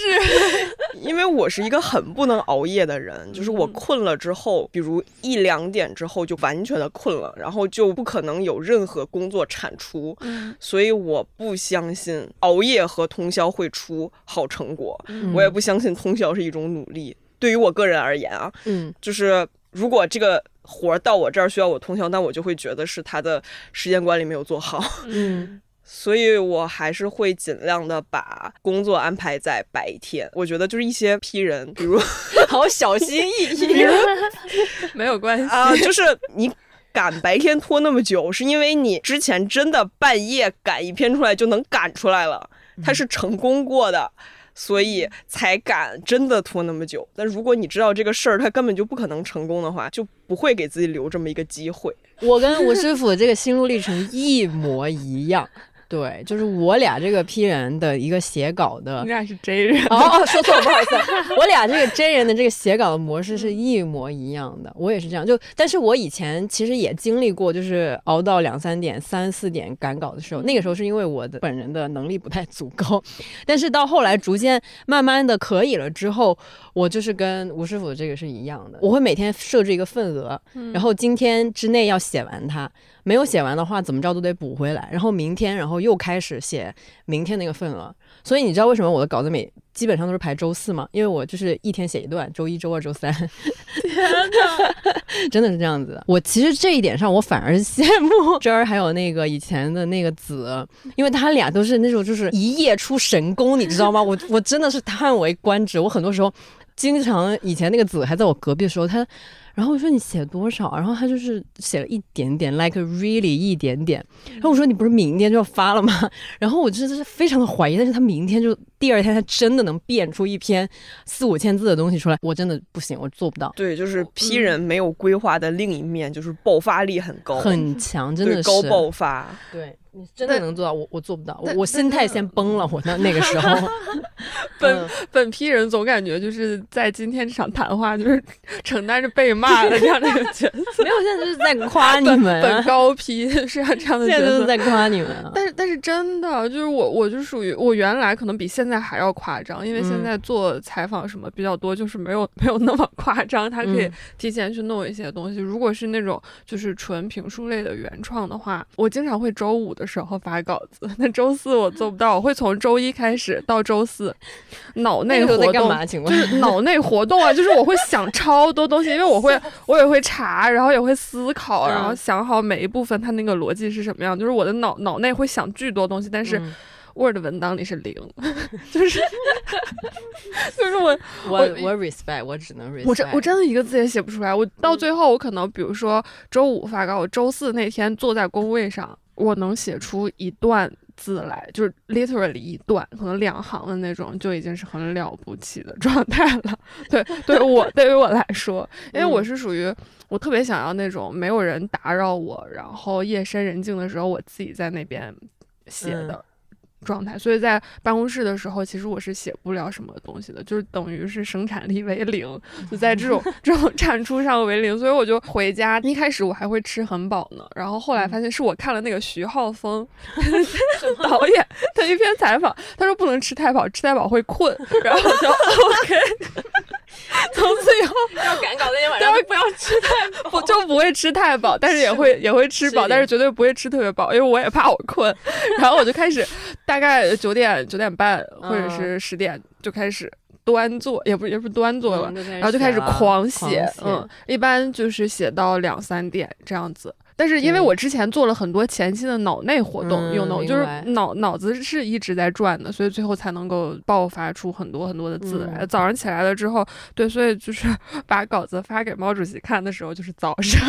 因为我是一个很不能熬夜的人，就是我困了之后，比如一两点之后就完全的困了，然后就不可能有任何工作产出。嗯，所以我不相信熬夜和通宵会出好成果，我也不相信通宵是一种努力。对于我个人而言啊，嗯，就是如果这个活儿到我这儿需要我通宵，那我就会觉得是他的时间管理没有做好，嗯，所以我还是会尽量的把工作安排在白天。我觉得就是一些批人，比如 好小心翼翼，比如 没有关系。啊，就是你赶白天拖那么久，是因为你之前真的半夜赶一篇出来就能赶出来了，它是成功过的。所以才敢真的拖那么久。但如果你知道这个事儿，他根本就不可能成功的话，就不会给自己留这么一个机会。我跟吴师傅这个心路历程一模一样。对，就是我俩这个批人的一个写稿的，你俩是 J 人哦，说错了，不好意思，我俩这个 J 人的这个写稿的模式是一模一样的，我也是这样。就，但是我以前其实也经历过，就是熬到两三点、三四点赶稿的时候，那个时候是因为我的本人的能力不太足够，但是到后来逐渐慢慢的可以了之后，我就是跟吴师傅这个是一样的，我会每天设置一个份额，然后今天之内要写完它。没有写完的话，怎么着都得补回来。然后明天，然后又开始写明天那个份额。所以你知道为什么我的稿子每基本上都是排周四吗？因为我就是一天写一段，周一周二周三。天哪，真的是这样子。我其实这一点上，我反而羡慕这儿还有那个以前的那个子，因为他俩都是那种就是一夜出神功，你知道吗？我我真的是叹为观止。我很多时候经常以前那个子还在我隔壁的时候，他。然后我说你写多少？然后他就是写了一点点，like really 一点点。然后我说你不是明天就要发了吗？然后我真的是非常的怀疑，但是他明天就第二天他真的能变出一篇四五千字的东西出来，我真的不行，我做不到。对，就是批人没有规划的另一面，就是爆发力很高，很强，真的是高爆发。对。你真的能做到？我我做不到，我我心态先崩了。我那那个时候，本本批人总感觉就是在今天这场谈话，就是承担着被骂的这样的一个角色。没有，现在就是在夸 你们。本高批 是这样的角色，在夸你们。但是但是真的就是我，我就属于我原来可能比现在还要夸张，因为现在做采访什么比较多，就是没有没有那么夸张。他可以提前去弄一些东西。如果是那种就是纯评书类的原创的话，我经常会周五的。时候发稿子，那周四我做不到，我会从周一开始到周四，脑内活动就是脑内活动啊，就是我会想超多东西，因为我会我也会查，然后也会思考，然后想好每一部分它那个逻辑是什么样，就是我的脑脑内会想巨多东西，但是 Word 文档里是零，就是就是我我我 respect，我只能 respect，我真我真的一个字也写不出来，我到最后我可能比如说周五发稿，我周四那天坐在工位上。我能写出一段字来，就是 literally 一段，可能两行的那种，就已经是很了不起的状态了。对，对我对于我来说，因为我是属于我特别想要那种没有人打扰我，然后夜深人静的时候，我自己在那边写的。状态，所以在办公室的时候，其实我是写不了什么东西的，就是等于是生产力为零，就在这种 这种产出上为零，所以我就回家。一开始我还会吃很饱呢，然后后来发现是我看了那个徐浩峰导演的一篇采访，他说不能吃太饱，吃太饱会困，然后就 OK。从此以后 要赶稿那天晚上不要吃太不就不会吃太饱，但是也会也会吃饱，但是绝对不会吃特别饱，因为我也怕我困。然后我就开始大概九点九点半或者是十点就开始端坐，也不也不端坐了，然后就开始狂写，嗯，一般就是写到两三点这样子。但是因为我之前做了很多前期的脑内活动，用的就是脑脑子是一直在转的，所以最后才能够爆发出很多很多的字来。早上起来了之后，对，所以就是 把稿子发给毛主席看的时候，就是早上，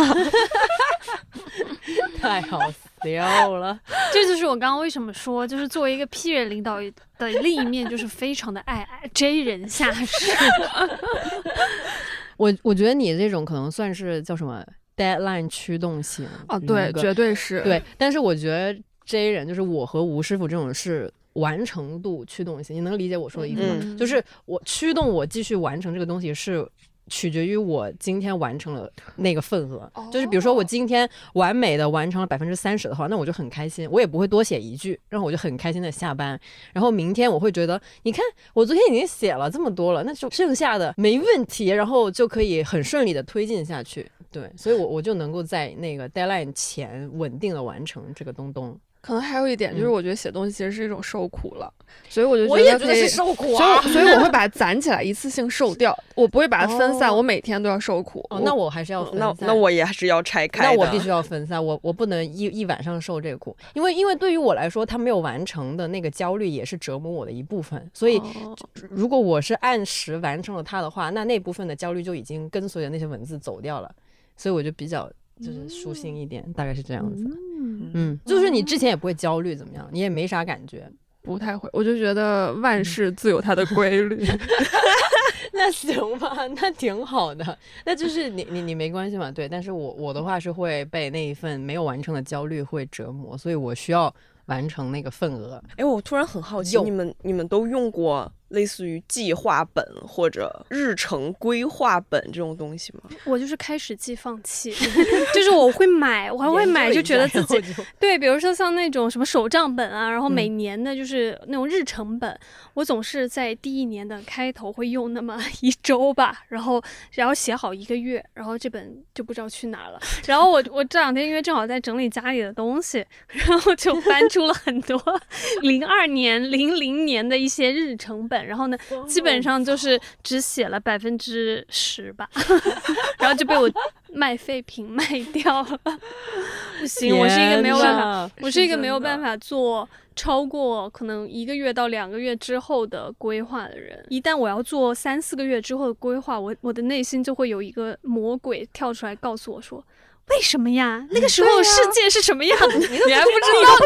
太好笑了。这就是我刚刚为什么说，就是作为一个 P 人领导的另一面，就是非常的爱 J 人下属。我我觉得你这种可能算是叫什么？deadline 驱动型啊，对，绝对是对。但是我觉得 J 人就是我和吴师傅这种是完成度驱动型，你能理解我说的意思吗？就是我驱动我继续完成这个东西是。取决于我今天完成了那个份额，就是比如说我今天完美的完成了百分之三十的话，那我就很开心，我也不会多写一句，然后我就很开心的下班。然后明天我会觉得，你看我昨天已经写了这么多了，那就剩下的没问题，然后就可以很顺利的推进下去。对，所以我我就能够在那个 deadline 前稳定的完成这个东东。可能还有一点就是，我觉得写东西其实是一种受苦了，所以我就我也觉得是受苦啊，所以所以我会把它攒起来，一次性受掉，我不会把它分散，我每天都要受苦。哦那我还是要分散，那那我也还是要拆开，那我必须要分散，我我不能一一晚上受这个苦，因为因为对于我来说，他没有完成的那个焦虑也是折磨我的一部分，所以如果我是按时完成了它的话，那那部分的焦虑就已经跟随着那些文字走掉了，所以我就比较。就是舒心一点，大概是这样子。嗯，就是你之前也不会焦虑，怎么样？你也没啥感觉，不太会。我就觉得万事自有它的规律。那行吧，那挺好的。那就是你你你没关系嘛？对。但是我我的话是会被那一份没有完成的焦虑会折磨，所以我需要完成那个份额。哎，我突然很好奇，你们你们都用过？类似于计划本或者日程规划本这种东西吗？我就是开始即放弃，就是我会买，我还会买，就觉得自己对，比如说像那种什么手账本啊，然后每年的就是那种日程本，我总是在第一年的开头会用那么一周吧，然后然后写好一个月，然后这本就不知道去哪了。然后我我这两天因为正好在整理家里的东西，然后就翻出了很多 零二年、零零年的一些日程本。然后呢，基本上就 是只写了百分之十吧，然后就被我卖废品卖掉了。不行，我是一个没有办法，我是一个没有办法做超过可能一个月到两个月之后的规划的人。一旦我要做三四个月之后的规划，我我的内心就会有一个魔鬼跳出来告诉我说。为什么呀？那个时候世界是什么样？你还不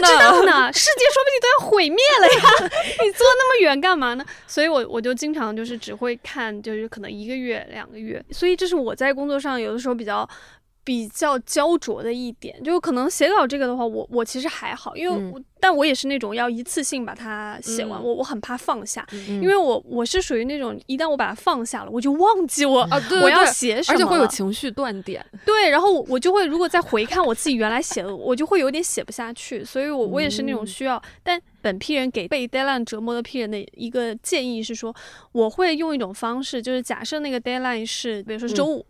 知道呢？世界说不定都要毁灭了呀！你坐那么远干嘛呢？所以，我我就经常就是只会看，就是可能一个月、两个月。所以，这是我在工作上有的时候比较。比较焦灼的一点，就可能写稿这个的话，我我其实还好，因为我，但我也是那种要一次性把它写完，我我很怕放下，因为我我是属于那种一旦我把它放下了，我就忘记我啊，我要写什么，而且会有情绪断点。对，然后我就会如果再回看我自己原来写的，我就会有点写不下去，所以我我也是那种需要。但本批人给被 deadline 折磨的批人的一个建议是说，我会用一种方式，就是假设那个 deadline 是比如说周五，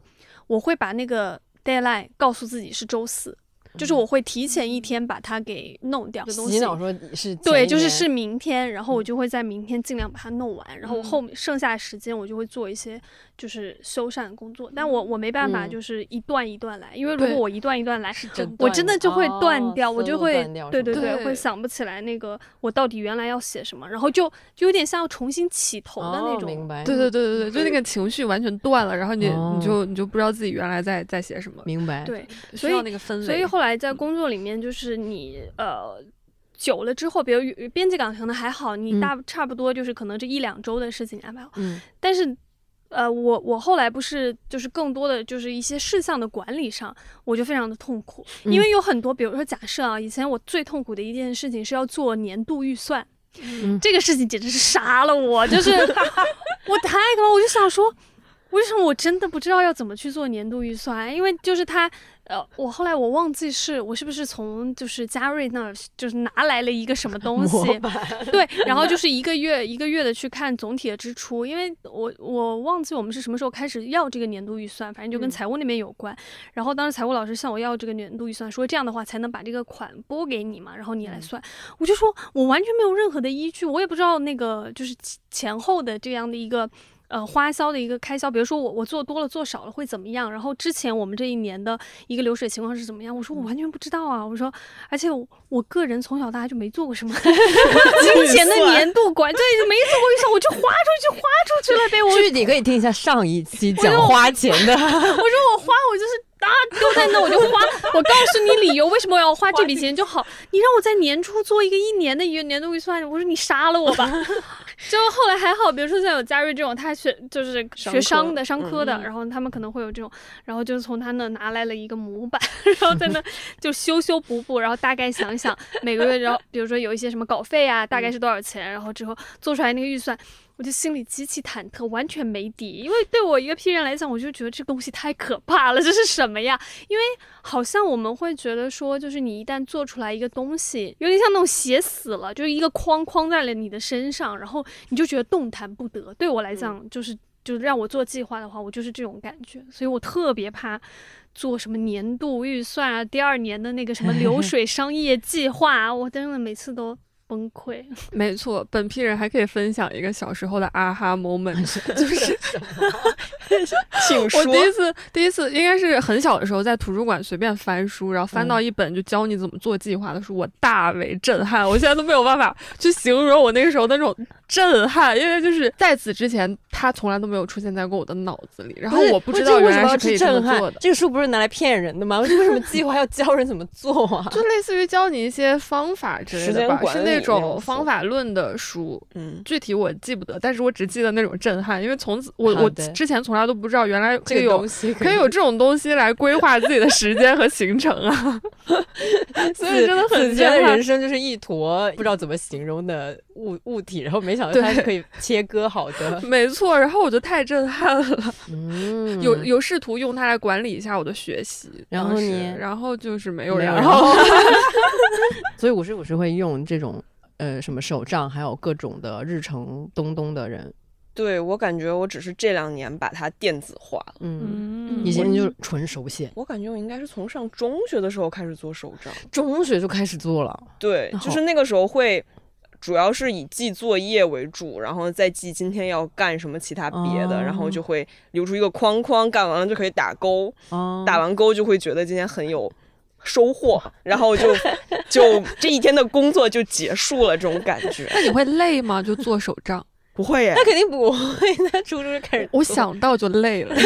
我会把那个。Deadline 告诉自己是周四。就是我会提前一天把它给弄掉，洗脑说是对，就是是明天，然后我就会在明天尽量把它弄完，然后后面剩下的时间我就会做一些就是修缮的工作，但我我没办法就是一段一段来，因为如果我一段一段来，我真的就会断掉，我就会对对对，会想不起来那个我到底原来要写什么，然后就就有点像要重新起头的那种，明白？对对对对对，就那个情绪完全断了，然后你你就你就不知道自己原来在在写什么，明白？对，需要那个氛围，所以后来在工作里面，就是你呃久了之后，比如编辑岗可能还好，你大差不多就是可能这一两周的事情安排好。嗯。但是呃，我我后来不是就是更多的就是一些事项的管理上，我就非常的痛苦，因为有很多，比如说假设啊，以前我最痛苦的一件事情是要做年度预算，这个事情简直是杀了我，就是 我太可怕，我就想说。为什么我真的不知道要怎么去做年度预算？因为就是它呃，我后来我忘记是我是不是从就是嘉瑞那儿就是拿来了一个什么东西，对，然后就 是一个月一个月的去看总体的支出，因为我我忘记我们是什么时候开始要这个年度预算，反正就跟嗯财务那边有关。然后当时财务老师向我要这个年度预算，说这样的话才能把这个款拨给你嘛，然后你来算。我就说我完全没有任何的依据，我也不知道那个就是前前后的这样的一个。呃，花销的一个开销，比如说我我做多了做少了会怎么样？然后之前我们这一年的一个流水情况是怎么样？我说我完全不知道啊！我说，而且我我个人从小到大就没做过什么 金钱的年度管，对，就没做过预算，我就花出去花出去了呗。我具体可以听一下上一期讲花钱的，我说我花，我就是啊丢在那我就花，我告诉你理由为什么我要花这笔钱就好。你让我在年初做一个一年的一个年度预算，我说你杀了我吧。就后来还好，比如说像有嘉瑞这种，他学就是学商的、商科的，嗯然后他们可能会有这种，然后就是从他那拿来了一个模板，然后在那就修修补补，然后大概想一想每个月，然后比如说有一些什么稿费啊，大概是多少钱，然后之后做出来那个预算。我就心里极其忐忑，完全没底，因为对我一个 P 人来讲，我就觉得这东西太可怕了，这是什么呀？因为好像我们会觉得说，就是你一旦做出来一个东西，有点像那种写死了，就是一个框框在了你的身上，然后你就觉得动弹不得。对我来讲，就是就是让我做计划的话，我就是这种感觉，所以我特别怕做什么年度预算啊，第二年的那个什么流水商业计划啊，我真的每次都崩溃。没错，本批人还可以分享一个小时候的啊哈 moment，就是 请说我第一次第一次应该是很小的时候在图书馆随便翻书，然后翻到一本就教你怎么做计划的书，我大为震撼。我现在都没有办法去形容我那个时候的那种震撼，因为就是在此之前它从来都没有出现在过我的脑子里，然后我不知道为什么要原来是可以这去震撼么做的。这个书不是拿来骗人的吗？为什么计划要教人怎么做啊？就类似于教你一些方法之类的吧，是那种方法论的书。嗯，具体我记不得，但是我只记得那种震撼，因为从此我我之前从来都不知道原来可这个以有东西可以有这种东西来规划自己的时间和行程啊，所以真的很震撼人。生就是一坨不知道怎么形容的物物体，然后没想到它是可以切割好的。没错，然后我就太震撼了，嗯 有有试图用它来管理一下我的学习，然后当时呢然后就是没有然后所以五十五是会用这种呃什么手账，还有各种的日程东东的人，对我感觉我只是这两年把它电子化了。嗯，嗯以前就是纯手写，我感觉我应该是从上中学的时候开始做手账，中学就开始做了。对，就是那个时候会，主要是以记作业为主，然后再记今天要干什么其他别的，然后就会留出一个框框，干完了就可以打勾，哦。打完勾就会觉得今天很有收获，然后就就这一天的工作就结束了，这种感觉那你会累吗？就做手账，不会耶那。肯定不会，那初中就开始。我想到就累了。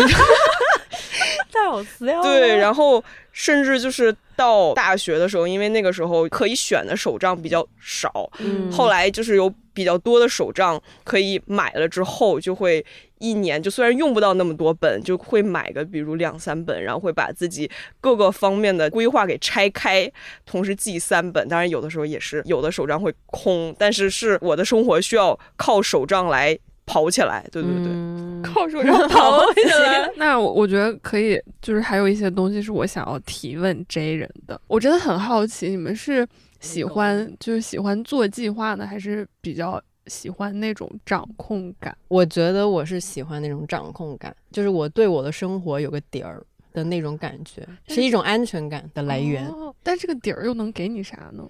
太好笑了。对，然后甚至就是到大学的时候，因为那个时候可以选的手账比较少，嗯后来就是有比较多的手账可以买了之后，就会一年就虽然用不到那么多本，就会买个比如两三本，然后会把自己各个方面的规划给拆开，同时记三本。当然有的时候也是有的手账会空，但是是我的生活需要靠手账来跑起来。对对对。嗯 靠手账 跑起来。那我我觉得可以，就是还有一些东西是我想要提问 J 人的。我真的很好奇，你们是喜欢就是喜欢做计划呢，还是比较喜欢那种掌控感？我觉得我是喜欢那种掌控感，就是我对我的生活有个底儿的那种感觉，是一种安全感的来源。哦但这个底儿又能给你啥呢？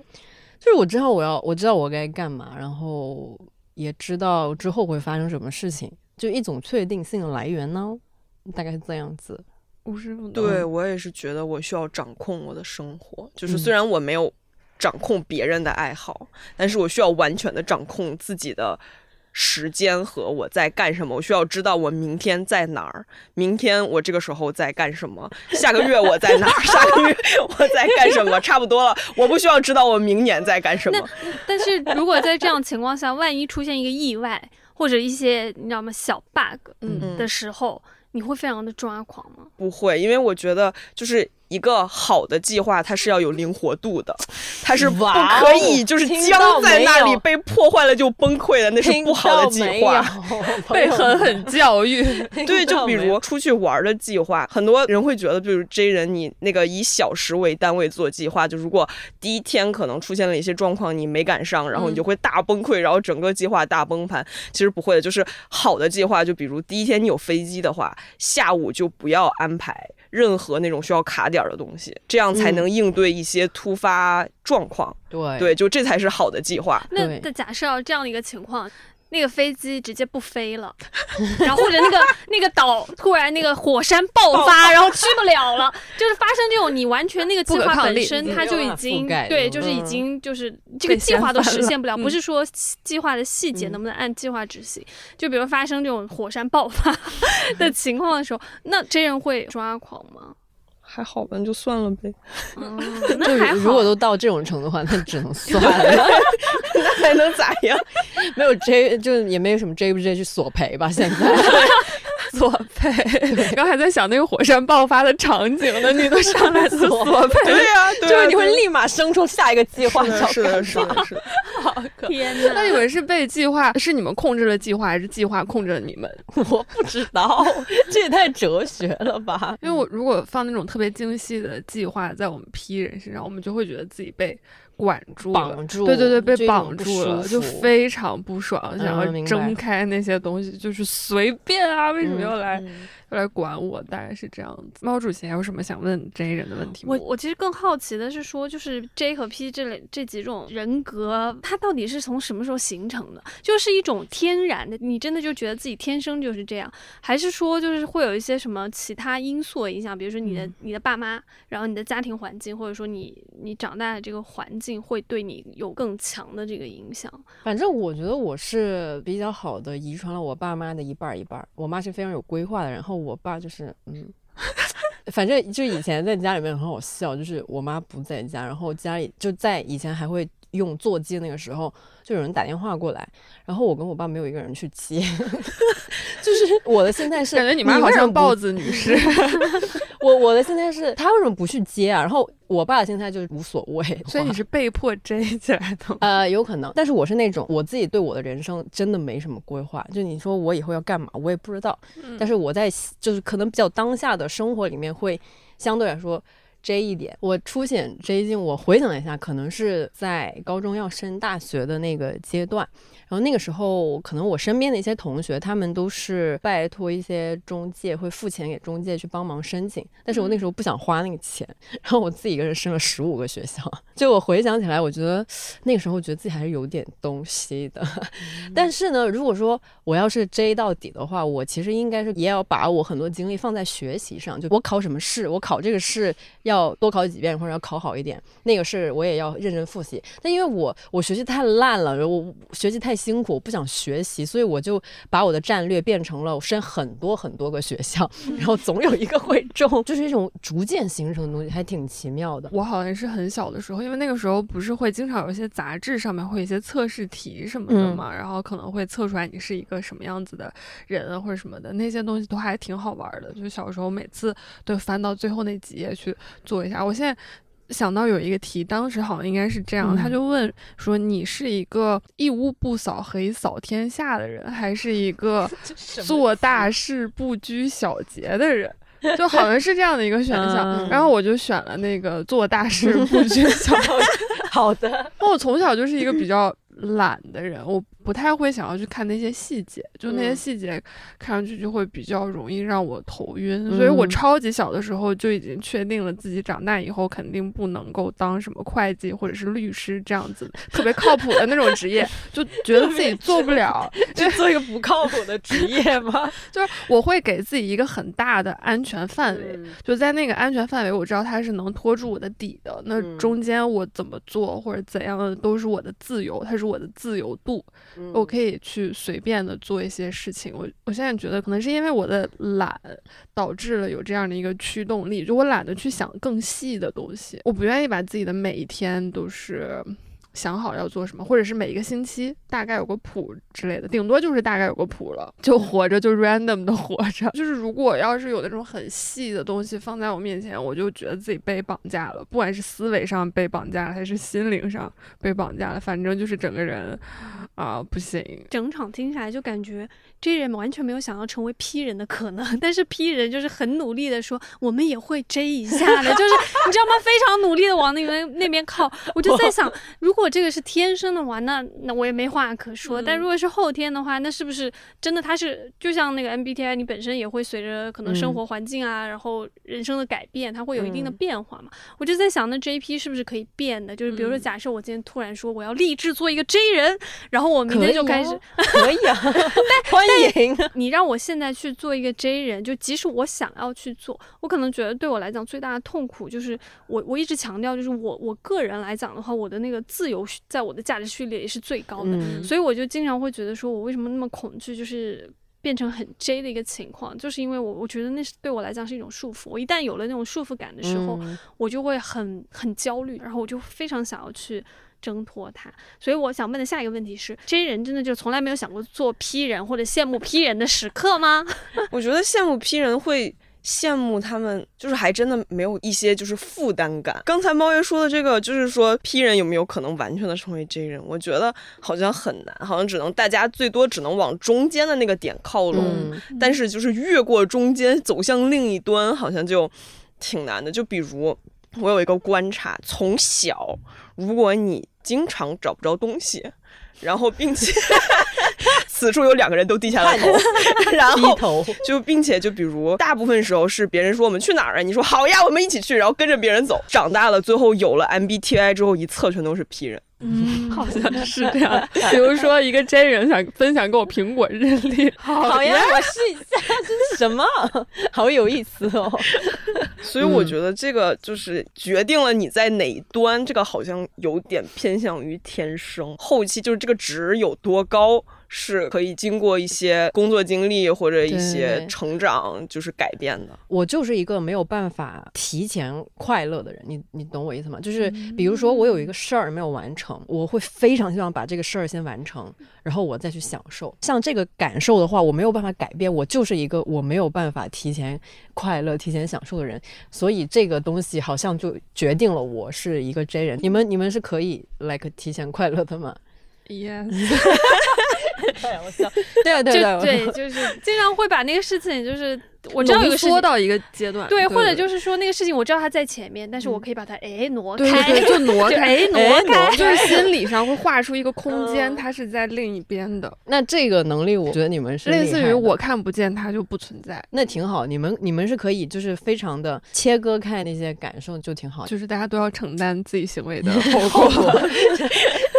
就是我知道我要，我知道我该干嘛，然后也知道之后会发生什么事情，就一种确定性的来源呢，大概是这样子。吴师傅呢，对我也是觉得我需要掌控我的生活，就是嗯虽然我没有掌控别人的爱好，但是我需要完全的掌控自己的时间和我在干什么。我需要知道我明天在哪儿，明天我这个时候在干什么，下个月我在哪儿，下个月我在干什么，差不多了。我不需要知道我明年在干什么。但是如果在这样情况下，万一出现一个意外或者一些你知道吗小 bug 嗯嗯的时候，你会非常的抓狂吗？不会，因为我觉得就是一个好的计划，它是要有灵活度的，它是不可以就是僵在那里被破坏了就崩溃的，那是不好的计划。被狠狠教育。对，就比如出去玩的计划，很多人会觉得，比如 J 人，你那个以小时为单位做计划，就如果第一天可能出现了一些状况，你没赶上，然后你就会大崩溃，然后整个计划大崩盘。其实不会的，就是好的计划，就比如第一天你有飞机的话，下午就不要安排任何那种需要卡点儿的东西，这样才能应对一些突发状况。对对，就这才是好的计划。那那假设这样的一个情况，那个飞机直接不飞了，然后或者那个 那个岛突然那个火山爆发，然后去不了了，就是发生这种你完全那个计划本身它就已经对，就是已嗯。经就是这个计划都实现不了，不嗯是说计划的细节嗯。能不能按计划执行。就比如发生这种火山爆发的情况的时候，那真人会抓狂吗？还好吧，那就算了呗，嗯，就那还好。如果都到这种程度的话，那只能算了。那还能咋样？没有 J，就也没有什么 J 不 J 去索赔吧？现在索赔，刚还在想那个火山爆发的场景呢，你都上来就索赔，对呀、就是你会立马生出下一个计划是的，是的，是的，是的。天哪！那你们是被计划，是你们控制了计划，还是计划控制了你们？我不知道，这也太哲学了吧？因为我如果放那种特别精细的计划在我们 P 人身上，我们就会觉得自己被管住了。绑住，对对对，被绑住了，就非常不爽，想要睁开那些东西，就是随便啊，为什么嗯要来、要来管我？大概是这样子。猫主席还有什么想问 J 人的问题吗？我我其实更好奇的是说，就是 J 和 P 这类这几种人格，它到底是从什么时候形成的？就是一种天然的，你真的就觉得自己天生就是这样，还是说就是会有一些什么其他因素的影响？比如说你的、你的爸妈，然后你的家庭环境，或者说你你长大的这个环境，会对你有更强的这个影响。反正我觉得我是比较好的，遗传了我爸妈的一半儿一半儿。我妈是非常有规划的，然后我爸就是嗯，反正就以前在家里面很好笑，就是我妈不在家，然后家里就在以前还会用座机那个时候，就有人打电话过来，然后我跟我爸没有一个人去接，就是我的心态是，感觉你妈好像豹子女 士，我我的心态是，他为什么不去接啊？然后我爸的心态就是无所谓，所以你是被迫追起来的吗？呃，有可能，但是我是那种我自己对我的人生真的没什么规划，就你说我以后要干嘛，我也不知道。但是我在就是可能比较当下的生活里面会相对来说这一点。我出现 J 进，我回想了一下，可能是在高中要升大学的那个阶段。然后那个时候，可能我身边的一些同学，他们都是拜托一些中介，会付钱给中介去帮忙申请。但是我那时候不想花那个钱，然后我自己一个人申了十五个学校。就我回想起来，我觉得那个时候觉得自己还是有点东西的。但是呢，如果说我要是 J 到底的话，我其实应该是也要把我很多精力放在学习上。就我考什么试，我考这个试要多考几遍，或者要考好一点。那个试我也要认真复习。但因为我我学习太烂了，我学习太辛苦，我不想学习，所以我就把我的战略变成了我申很多很多个学校，然后总有一个会中，就是一种逐渐形成的东西，还挺奇妙的。我好像是很小的时候，因为那个时候不是会经常有一些杂志上面会有一些测试题什么的嘛，然后可能会测出来你是一个什么样子的人啊或者什么的，那些东西都还挺好玩的。就小时候每次都翻到最后那几页去做一下。我现在。想到有一个题，当时好像应该是这样，嗯他就问说：“你是一个一屋不扫可以扫天下的人，还是一个 做大事不拘小节的人？” 就好像是这样的一个选项，嗯然后我就选了那个做大事不拘小节。好的，那我从小就是一个比较懒的人，我不太会想要去看那些细节，就那些嗯。细节看上去就会比较容易让我头晕，所以我嗯。超级小的时候就已经确定了自己长大以后肯定不能够当什么会计或者是律师这样子特别靠谱的那种职业，就觉得自己做不了，就做一个不靠谱的职业吗？就是我会给自己一个很大的安全范围，就在那个安全范围，我知道它是能拖住我的底的。那嗯。中间我怎么做或者怎样的都是我的自由，它是我的自由度，我可以去随便的做一些事情。我我现在觉得可能是因为我的懒导致了有这样的一个驱动力，就我懒得去想更细的东西，我不愿意把自己的每一天都是。想好要做什么，或者是每一个星期大概有个谱之类的，顶多就是大概有个谱了，就活着就 random 的活着。就是如果要是有那种很细的东西放在我面前，我就觉得自己被绑架了，不管是思维上被绑架了，还是心灵上被绑架了，反正就是整个人啊、不行。整场听下来就感觉 J 人完全没有想要成为 P 人的可能，但是 P 人就是很努力的说我们也会 J 一下的，就是你知道吗？非常努力的往那边那边靠。我就在想，如果这个是天生的话，那那我也没话可说。但如果是后天的话，那是不是真的他是就像那个 MBTI，你本身也会随着可能生活环境啊，然后人生的改变，它会有一定的嗯变化嘛？我就在想，那 JP 是不是可以变的？就是比如说，嗯假设我今天突然说我要立志做一个 J 人，然后我明天就开始。可以啊，欢迎。你让我现在去做一个 J 人，就即使我想要去做，我可能觉得对我来讲最大的痛苦就是我我一直强调，就是我我个人来讲的话，我的那个自由序在我的价值序列也是最高的，嗯所以我就经常会觉得说我为什么那么恐惧，就是。变成很 J 的一个情况，就是因为我我觉得那是对我来讲是一种束缚。我一旦有了那种束缚感的时候，嗯我就会很很焦虑，然后我就非常想要去挣脱它。所以我想问的下一个问题是：J 人真的就从来没有想过做 P 人或者羡慕 P 人的时刻吗？我觉得羡慕 P 人会羡慕他们，就是还真的没有一些就是负担感。刚才猫爷说的这个，就是说 P 人有没有可能完全的成为 J 人？我觉得好像很难，好像只能大家最多只能往中间的那个点靠拢，嗯但是就是越过中间走向另一端，好像就挺难的。就比如我有一个观察，从小如果你经常找不着东西，然后并且 此处有两个人都低下了头，然后低头，就并且就比如大部分时候是别人说我们去哪儿啊，你说好呀，我们一起去，然后跟着别人走。长大了，最后有了 MBTI 之后，一测全都是 P 人。嗯，好像是这样。比如说，一个 J 人想分享给我苹果日历，好呀，我试一下，这是什么？好有意思哦。所以我嗯觉得这个就是决定了你在哪一端，这个好像有点偏向于天生。后期就是这个值有多高，是可以经过一些工作经历或者一些成长就是改变的。我就是一个没有办法提前快乐的人，你你懂我意思吗？就是比如说我有一个事儿没有完成，我会非常希望把这个事儿先完成，然后我再去享受。像这个感受的话，我没有办法改变，我就是一个我没有办法提前快乐、提前享受的人，所以这个东西好像就决定了我是一个 J 人。你们你们是可以 like 提前快乐的吗？Yes，我笑。对啊，对就啊对，就是 经常会把那个事情，就是我知道有个事情。缩到一个阶段，对，或者对就是说那个事情我知道它在前面，但是我可以把它哎挪对开，对对，就挪开，哎挪哎开，就是心理上会画出一个空间，嗯。它是在另一边的，那这个能力，我觉得你们是类似于我看不见它就不存在，那挺好，你们你们是可以就是非常的切割开那些感受，就挺好，就是大家都要承担自己行为的后果。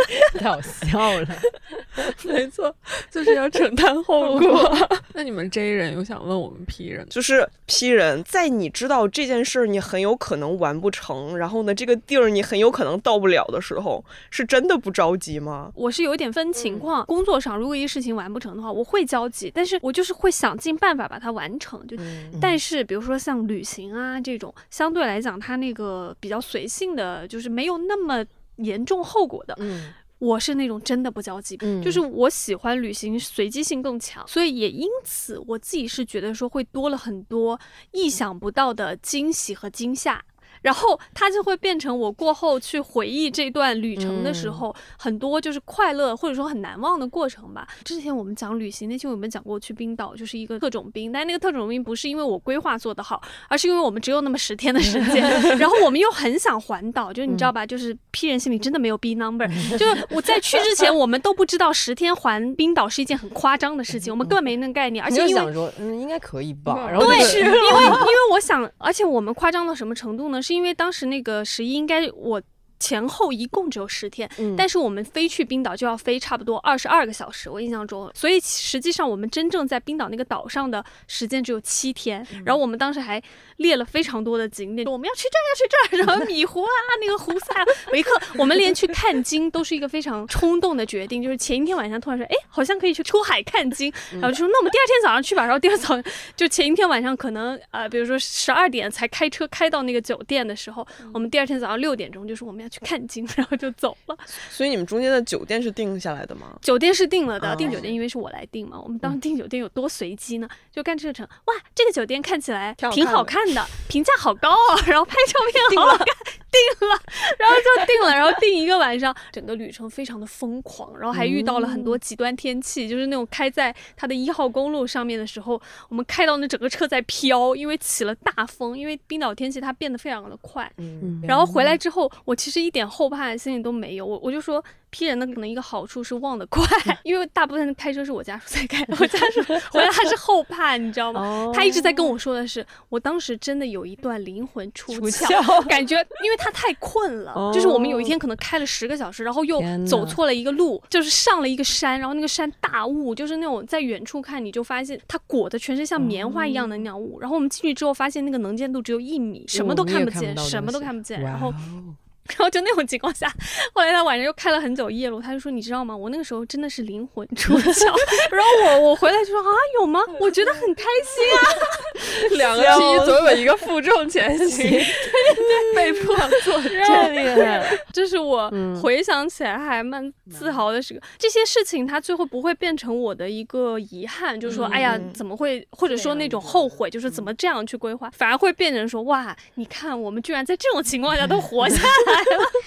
太好笑了。没错，就是要承担后果。那你们 J 人有想问我们 P 人？就是 P 人，在你知道这件事儿你很有可能完不成，然后呢，这个地儿你很有可能到不了的时候，是真的不着急吗？我是有一点分情况，工作上如果一个事情完不成的话，我会焦急，但是我就是会想尽办法把它完成。就，但是比如说像旅行啊这种，相对来讲它那个比较随性的，就是没有那么严重后果的，嗯我是那种真的不焦急。嗯就是我喜欢旅行，随机性更强，所以也因此我自己是觉得说会多了很多意想不到的惊喜和惊吓。然后它就会变成我过后去回忆这段旅程的时候，很多就是快乐或者说很难忘的过程吧。之前我们讲旅行那期，我们讲过去冰岛就是一个特种兵，但那个特种兵不是因为我规划做得好，而是因为我们只有那么十天的时间，然后我们又很想环岛，就是你知道吧，就是 P 人心里真的没有 B number，就是我在去之前，我们都不知道十天环冰岛是一件很夸张的事情，我们根本没那个概念，而且因为想说，嗯，应该可以吧？嗯然后因为因为我想，而且我们夸张到什么程度呢？是因为当时那个十一应该我。前后一共只有十天，嗯。但是我们飞去冰岛就要飞差不多二十二个小时，我印象中，所以实际上我们真正在冰岛那个岛上的时间只有七天。然后我们当时还列了非常多的景点，我们要去这儿，要去这儿，然后米湖啊，那个胡塞啊，维克，我们连去看鲸都是一个非常冲动的决定，就是前一天晚上突然说，哎，好像可以去出海看鲸，然后就说那我们第二天早上去吧，然后第二早 就前一天晚上可能呃，比如说十二点才开车开到那个酒店的时候，我们第二天早上六点钟就是我们要要去看景，然后就走了。所以你们中间的酒店是定下来的吗？酒店是定了的，哦订酒店因为是我来定嘛。我们当时订酒店有多随机呢？就干这个城，哇，这个酒店看起来挺挺好看的评价好高啊，然后拍照片好好看，订了，然后就订了，然后订一个晚上，整个旅程非常的疯狂，然后还遇到了很多极端天气，就是那种开在它的一号公路上面的时候，我们开到那整个车在飘，因为起了大风，因为冰岛天气它变得非常的快，嗯，然后回来之后，我其实一点后怕的心理都没有，我我就说 P 人的可能一个好处是忘得快，因为大部分开车是我家属在开，我家属回来他是后怕，你知道吗？哦他一直在跟我说的是，我当时真的有一段灵魂出出窍，感觉因为他太困了，哦就是我们有一天可能开了十个小时，然后又走错了一个路，就是上了一个山，然后那个山大雾，就是那种在远处看你就发现它裹的全是像棉花一样的那样雾，然后我们进去之后发现那个能见度只有一米，什么都看不见，什么都看不见，然后然后就那种情况下，后来他晚上又开了很久夜路，他就说：“你知道吗？我那个时候真的是灵魂出窍。”然后我我回来就说：“啊，有吗？我觉得很开心啊。两个 P 总有一个负重前 行，被迫做这太厉害了！”这是我嗯回想起来还蛮自豪的时刻。这些事情它最后不会变成我的一个遗憾，就是说，嗯哎呀嗯，怎么会，或者说那种后悔，就是怎么这样去规划，反而会变成说，哇，你看我们居然在这种情况下都活下来。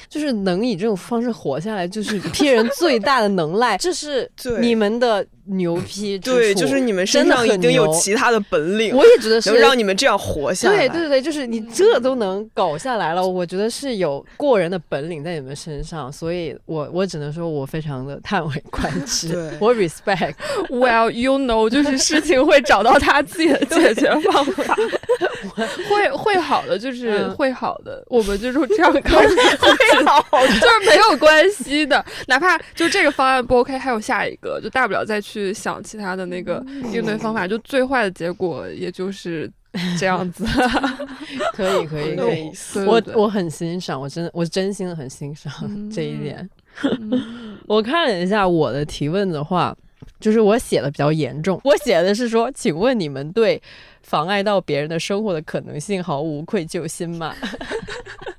就是能以这种方式活下来，就是 P 人最大的能耐，这是你们的牛批对，就是你们身上一定有其他的本领，我也觉得是能让你们这样活下来。对对对，就是你这都能搞下来了，我觉得是有过人的本领在你们身上，所以我我只能说我非常的叹为观止，我 respect。Well, you know，就是事情会找到他自己的解决方法，会会好的，就是嗯会好的。我们就是这样告诉 会好，就是没有关系的，哪怕就这个方案不 OK，还有下一个，就大不了再去想其他的那个应对方法。就最坏的结果，也就是这样子。可以可以可以。我我很欣赏，我真的我真心的很欣赏嗯这一点。嗯 我看了一下我的提问的话，就是我写的比较严重，我写的是说，请问你们对妨碍到别人的生活的可能性毫无愧疚心吗？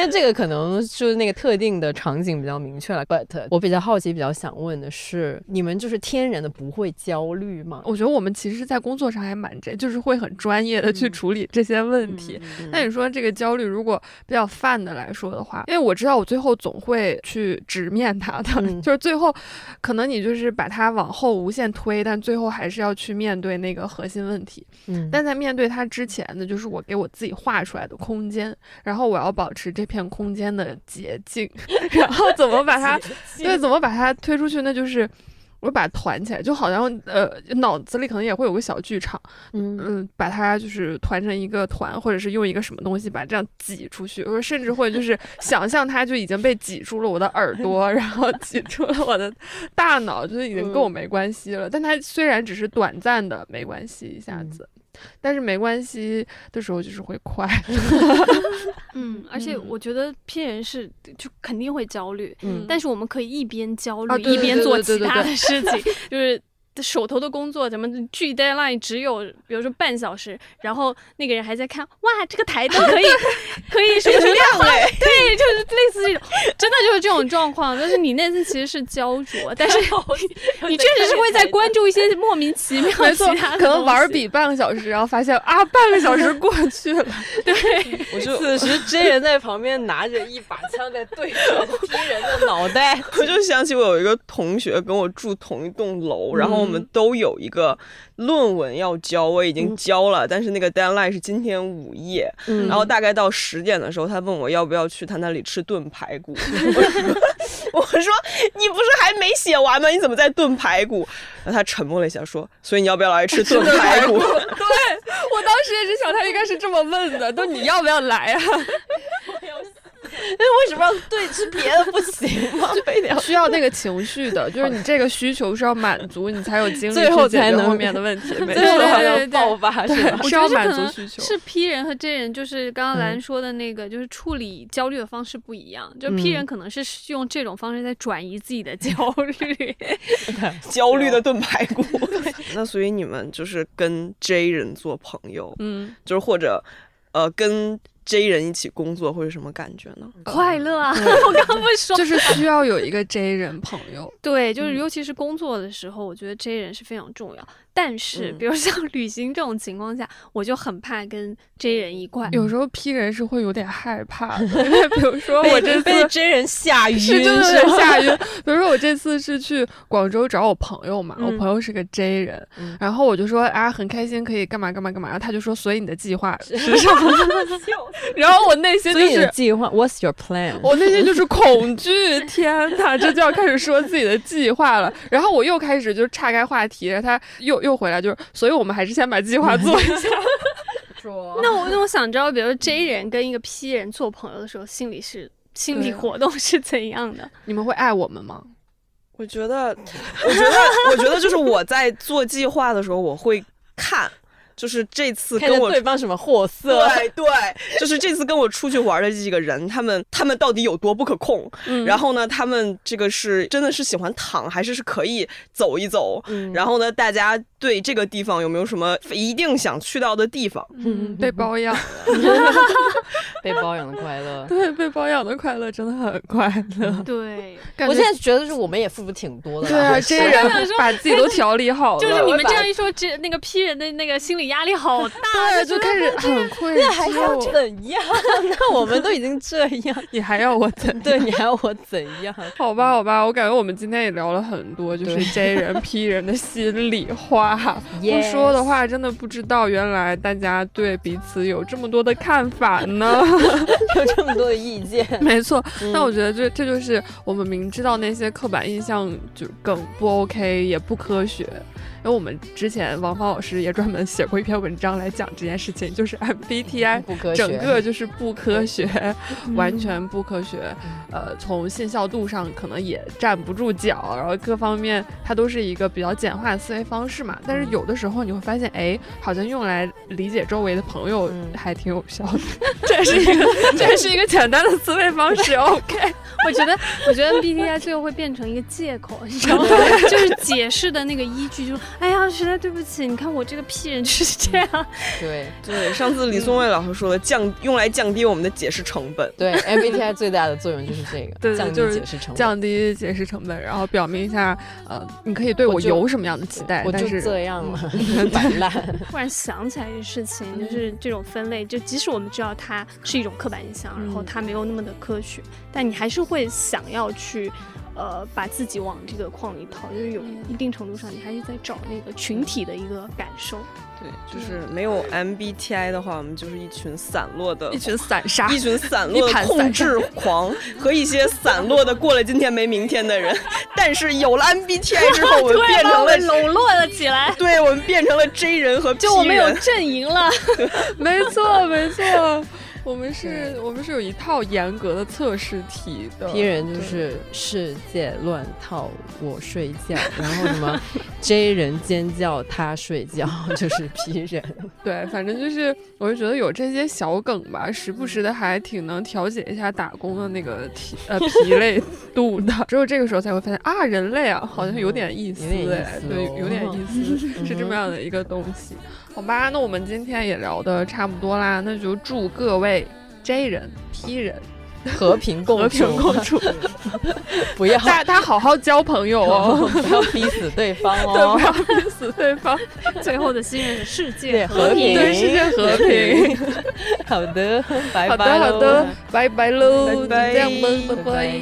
但这个可能就是那个特定的场景比较明确了。But 我比较好奇，比较想问的是，你们就是天然的不会焦虑吗？我觉得我们其实，在工作上还蛮这，就是会很专业的去嗯处理这些问题。嗯那你说这个焦虑，如果比较泛的来说的话，因为我知道我最后总会去直面它的，嗯 就是最后可能你就是把它往后无限推，但最后还是要去面对那个核心问题。嗯但在面对它之前呢，就是我给我自己画出来的空间，然后我要保持这片空间的捷径，然后怎么把它对怎么把它推出去，那就是。我把它团起来，就好像呃脑子里可能也会有个小剧场，嗯嗯，把它就是团成一个团，或者是用一个什么东西把这样挤出去，我甚至会就是 想象它就已经被挤出了我的耳朵，然后挤出了我的大脑，就是已经跟我没关系了。但它虽然只是短暂的没关系一下嗯子，但是没关系的时候就是会快。嗯，而且嗯我觉得 P 人是就肯定会焦虑，嗯但是我们可以一边焦虑、啊一边做对对对对其他的事情，就是。手头的工作，咱们距 deadline 只有比如说半小时，然后那个人还在看，哇，这个台灯可以 可以什么什么样哎，对，就是类似这种，真的就是这种状况。但是你内心其实是焦灼，但是 你确实是会在关注一些莫名其妙没错其他，的可能玩儿东西比半个小时，然后发现啊，半个小时过去了。对我就此时 J 人在旁边拿着一把枪在对着 P 人的脑袋。我就想起我有一个同学跟我住同一栋楼，然后我们都有一个论文要交，我已经交了，但是那个 deadline 是今天午夜，嗯然后大概到十点的时候，他问我要不要去他那里吃炖排骨。我说我说你不是还没写完吗？你怎么在炖排骨？然后他沉默了一下，说：“所以你要不要来吃炖排骨？”对我当时也是想，他应该是这么问的，都你要不要来啊？为什么要对吃别的不行吗？非得要需要那个情绪的，就是你这个需求是要满足，你才有精力 最后去解才能决后面的问题。没最后错好像对对对爆发是吧？是要满足需求。是 P 人和 J 人，就是刚刚兰嗯说的那个，就是处理焦虑的方式不一样。就 P 嗯人可能是用这种方式在转移自己的焦虑。焦虑的炖排骨。那所以你们就是跟 J 人做朋友，嗯，就是或者呃跟 J 人一起工作会是什么感觉呢？快乐啊！我刚刚不是说，就是需要有一个 J 人朋友。对，就是嗯尤其是工作的时候，我觉得 J 人是非常重要。但是，嗯比如像 旅行这种情况下，我就很怕跟 J 人一块。有时候 P 人是会有点害怕的，因为比如说我这次被 J 人吓晕，是就是吓晕。比如说我这次是去广州找我朋友嘛，我嗯朋友是个 J 人，嗯然后我就说啊很开心可以干嘛干嘛干嘛，然后他就说所以你的计划是什么？然后我内心就是。计划，What's your plan？我内心就是恐惧，天呐，这就要开始说自己的计划了。然后我又开始就岔开话题，他又又回来，就是，所以我们还是先把计划做一下。那我那我想知道，比如 J 人跟一个 P 人做朋友的时候，心里是心理活动是怎样的？你们会爱我们吗？我觉得，我觉得，我觉得就是我在做计划的时候，我会看，就是这次跟我对方什么货色，对对，就是这次跟我出去玩的这几个人，他们他们到底有多不可控？嗯然后呢，他们这个是真的是喜欢躺，还是是可以走一走？嗯然后呢，大家对这个地方有没有什么一定想去到的地方？嗯，被包养，被包养的快乐。对，被包养的快乐真的很快乐。对，我现在觉得是我们也付出挺多的。对啊，这些人把自己都调理好了，就是你们这样一说，这那个批人的那个心理压力好大，对，就开始很愧疚那还要。怎样？那我们都已经这样，你还要我怎？对你还要我怎样？好吧，好吧，我感觉我们今天也聊了很多，就是对 J 人、P 人的心里话。不说的话，真的不知道原来大家对彼此有这么多的看法呢。有这么多的意见，没错，嗯那我觉得这这就是我们明知道那些刻板印象就梗不 OK，也不科学。因为我们之前王芳老师也专门写过一篇文章来讲这件事情，就是 MBTI 整个就是不科学，嗯完全不科学。呃，从信效度上可能也站不住脚，然后各方面它都是一个比较简化的思维方式嘛。但是有的时候你会发现，哎，好像用来理解周围的朋友嗯还挺有效的。这是一个，这是一个简单的思维方式。OK，我觉得，我觉得 MBTI 最后会变成一个借口，你知道吗？就是解释的那个依据，就是哎呀，实在对不起，你看我这个屁人就是 这样。对 对，上次李松蔚老师说的，降用来降低我们的解释成本。对，MBTI 最大的作用就是这个，降低对对就是解释成本。降低解释成本，然后表明一下，呃，你可以对我有什么样的期待，我就这样了，摆烂。突然想起来一个事情，就是这种分类，就即使我们知道它是一种刻板印象，然后它没有那么的科学，但你还是会想要去。呃，把自己往这个框里套，就是有一定程度上，你还是在找那个群体的一个感受。对，就是没有 MBTI 的话，我们就是一群散落的 一群散沙，一群散落一盘散的控制狂和一些散落的过了今天没明天的人。但是有了 MBTI 之后，我们变成了们笼络了起来，对，我们变成了 J 人和 P 人就我们有。阵营了。没错没错，我们是，我们是有一套严格的测试题的。P 人就是世界乱套，我睡觉，然后什么 J 人尖叫，他睡觉，就是 P 人。对，反正就是，我就觉得有这些小梗吧，时不时的还挺能调节一下打工的那个疲呃 疲累度的。只有这个时候才会发现啊，人类啊，好像有点意思有点意哎，对，有点意思，是这么样的一个东西。好吧，那我们今天也聊的差不多啦，那就祝各位 J 人、P 人 和平共和平处，共处，不要 大大家好好交朋友哦，不要逼死对方对，不哦。要逼死对方，最后的心愿是世界对和和平对世界和平。好的，拜拜好的，拜好的，拜拜喽，拜这样吧，拜拜拜拜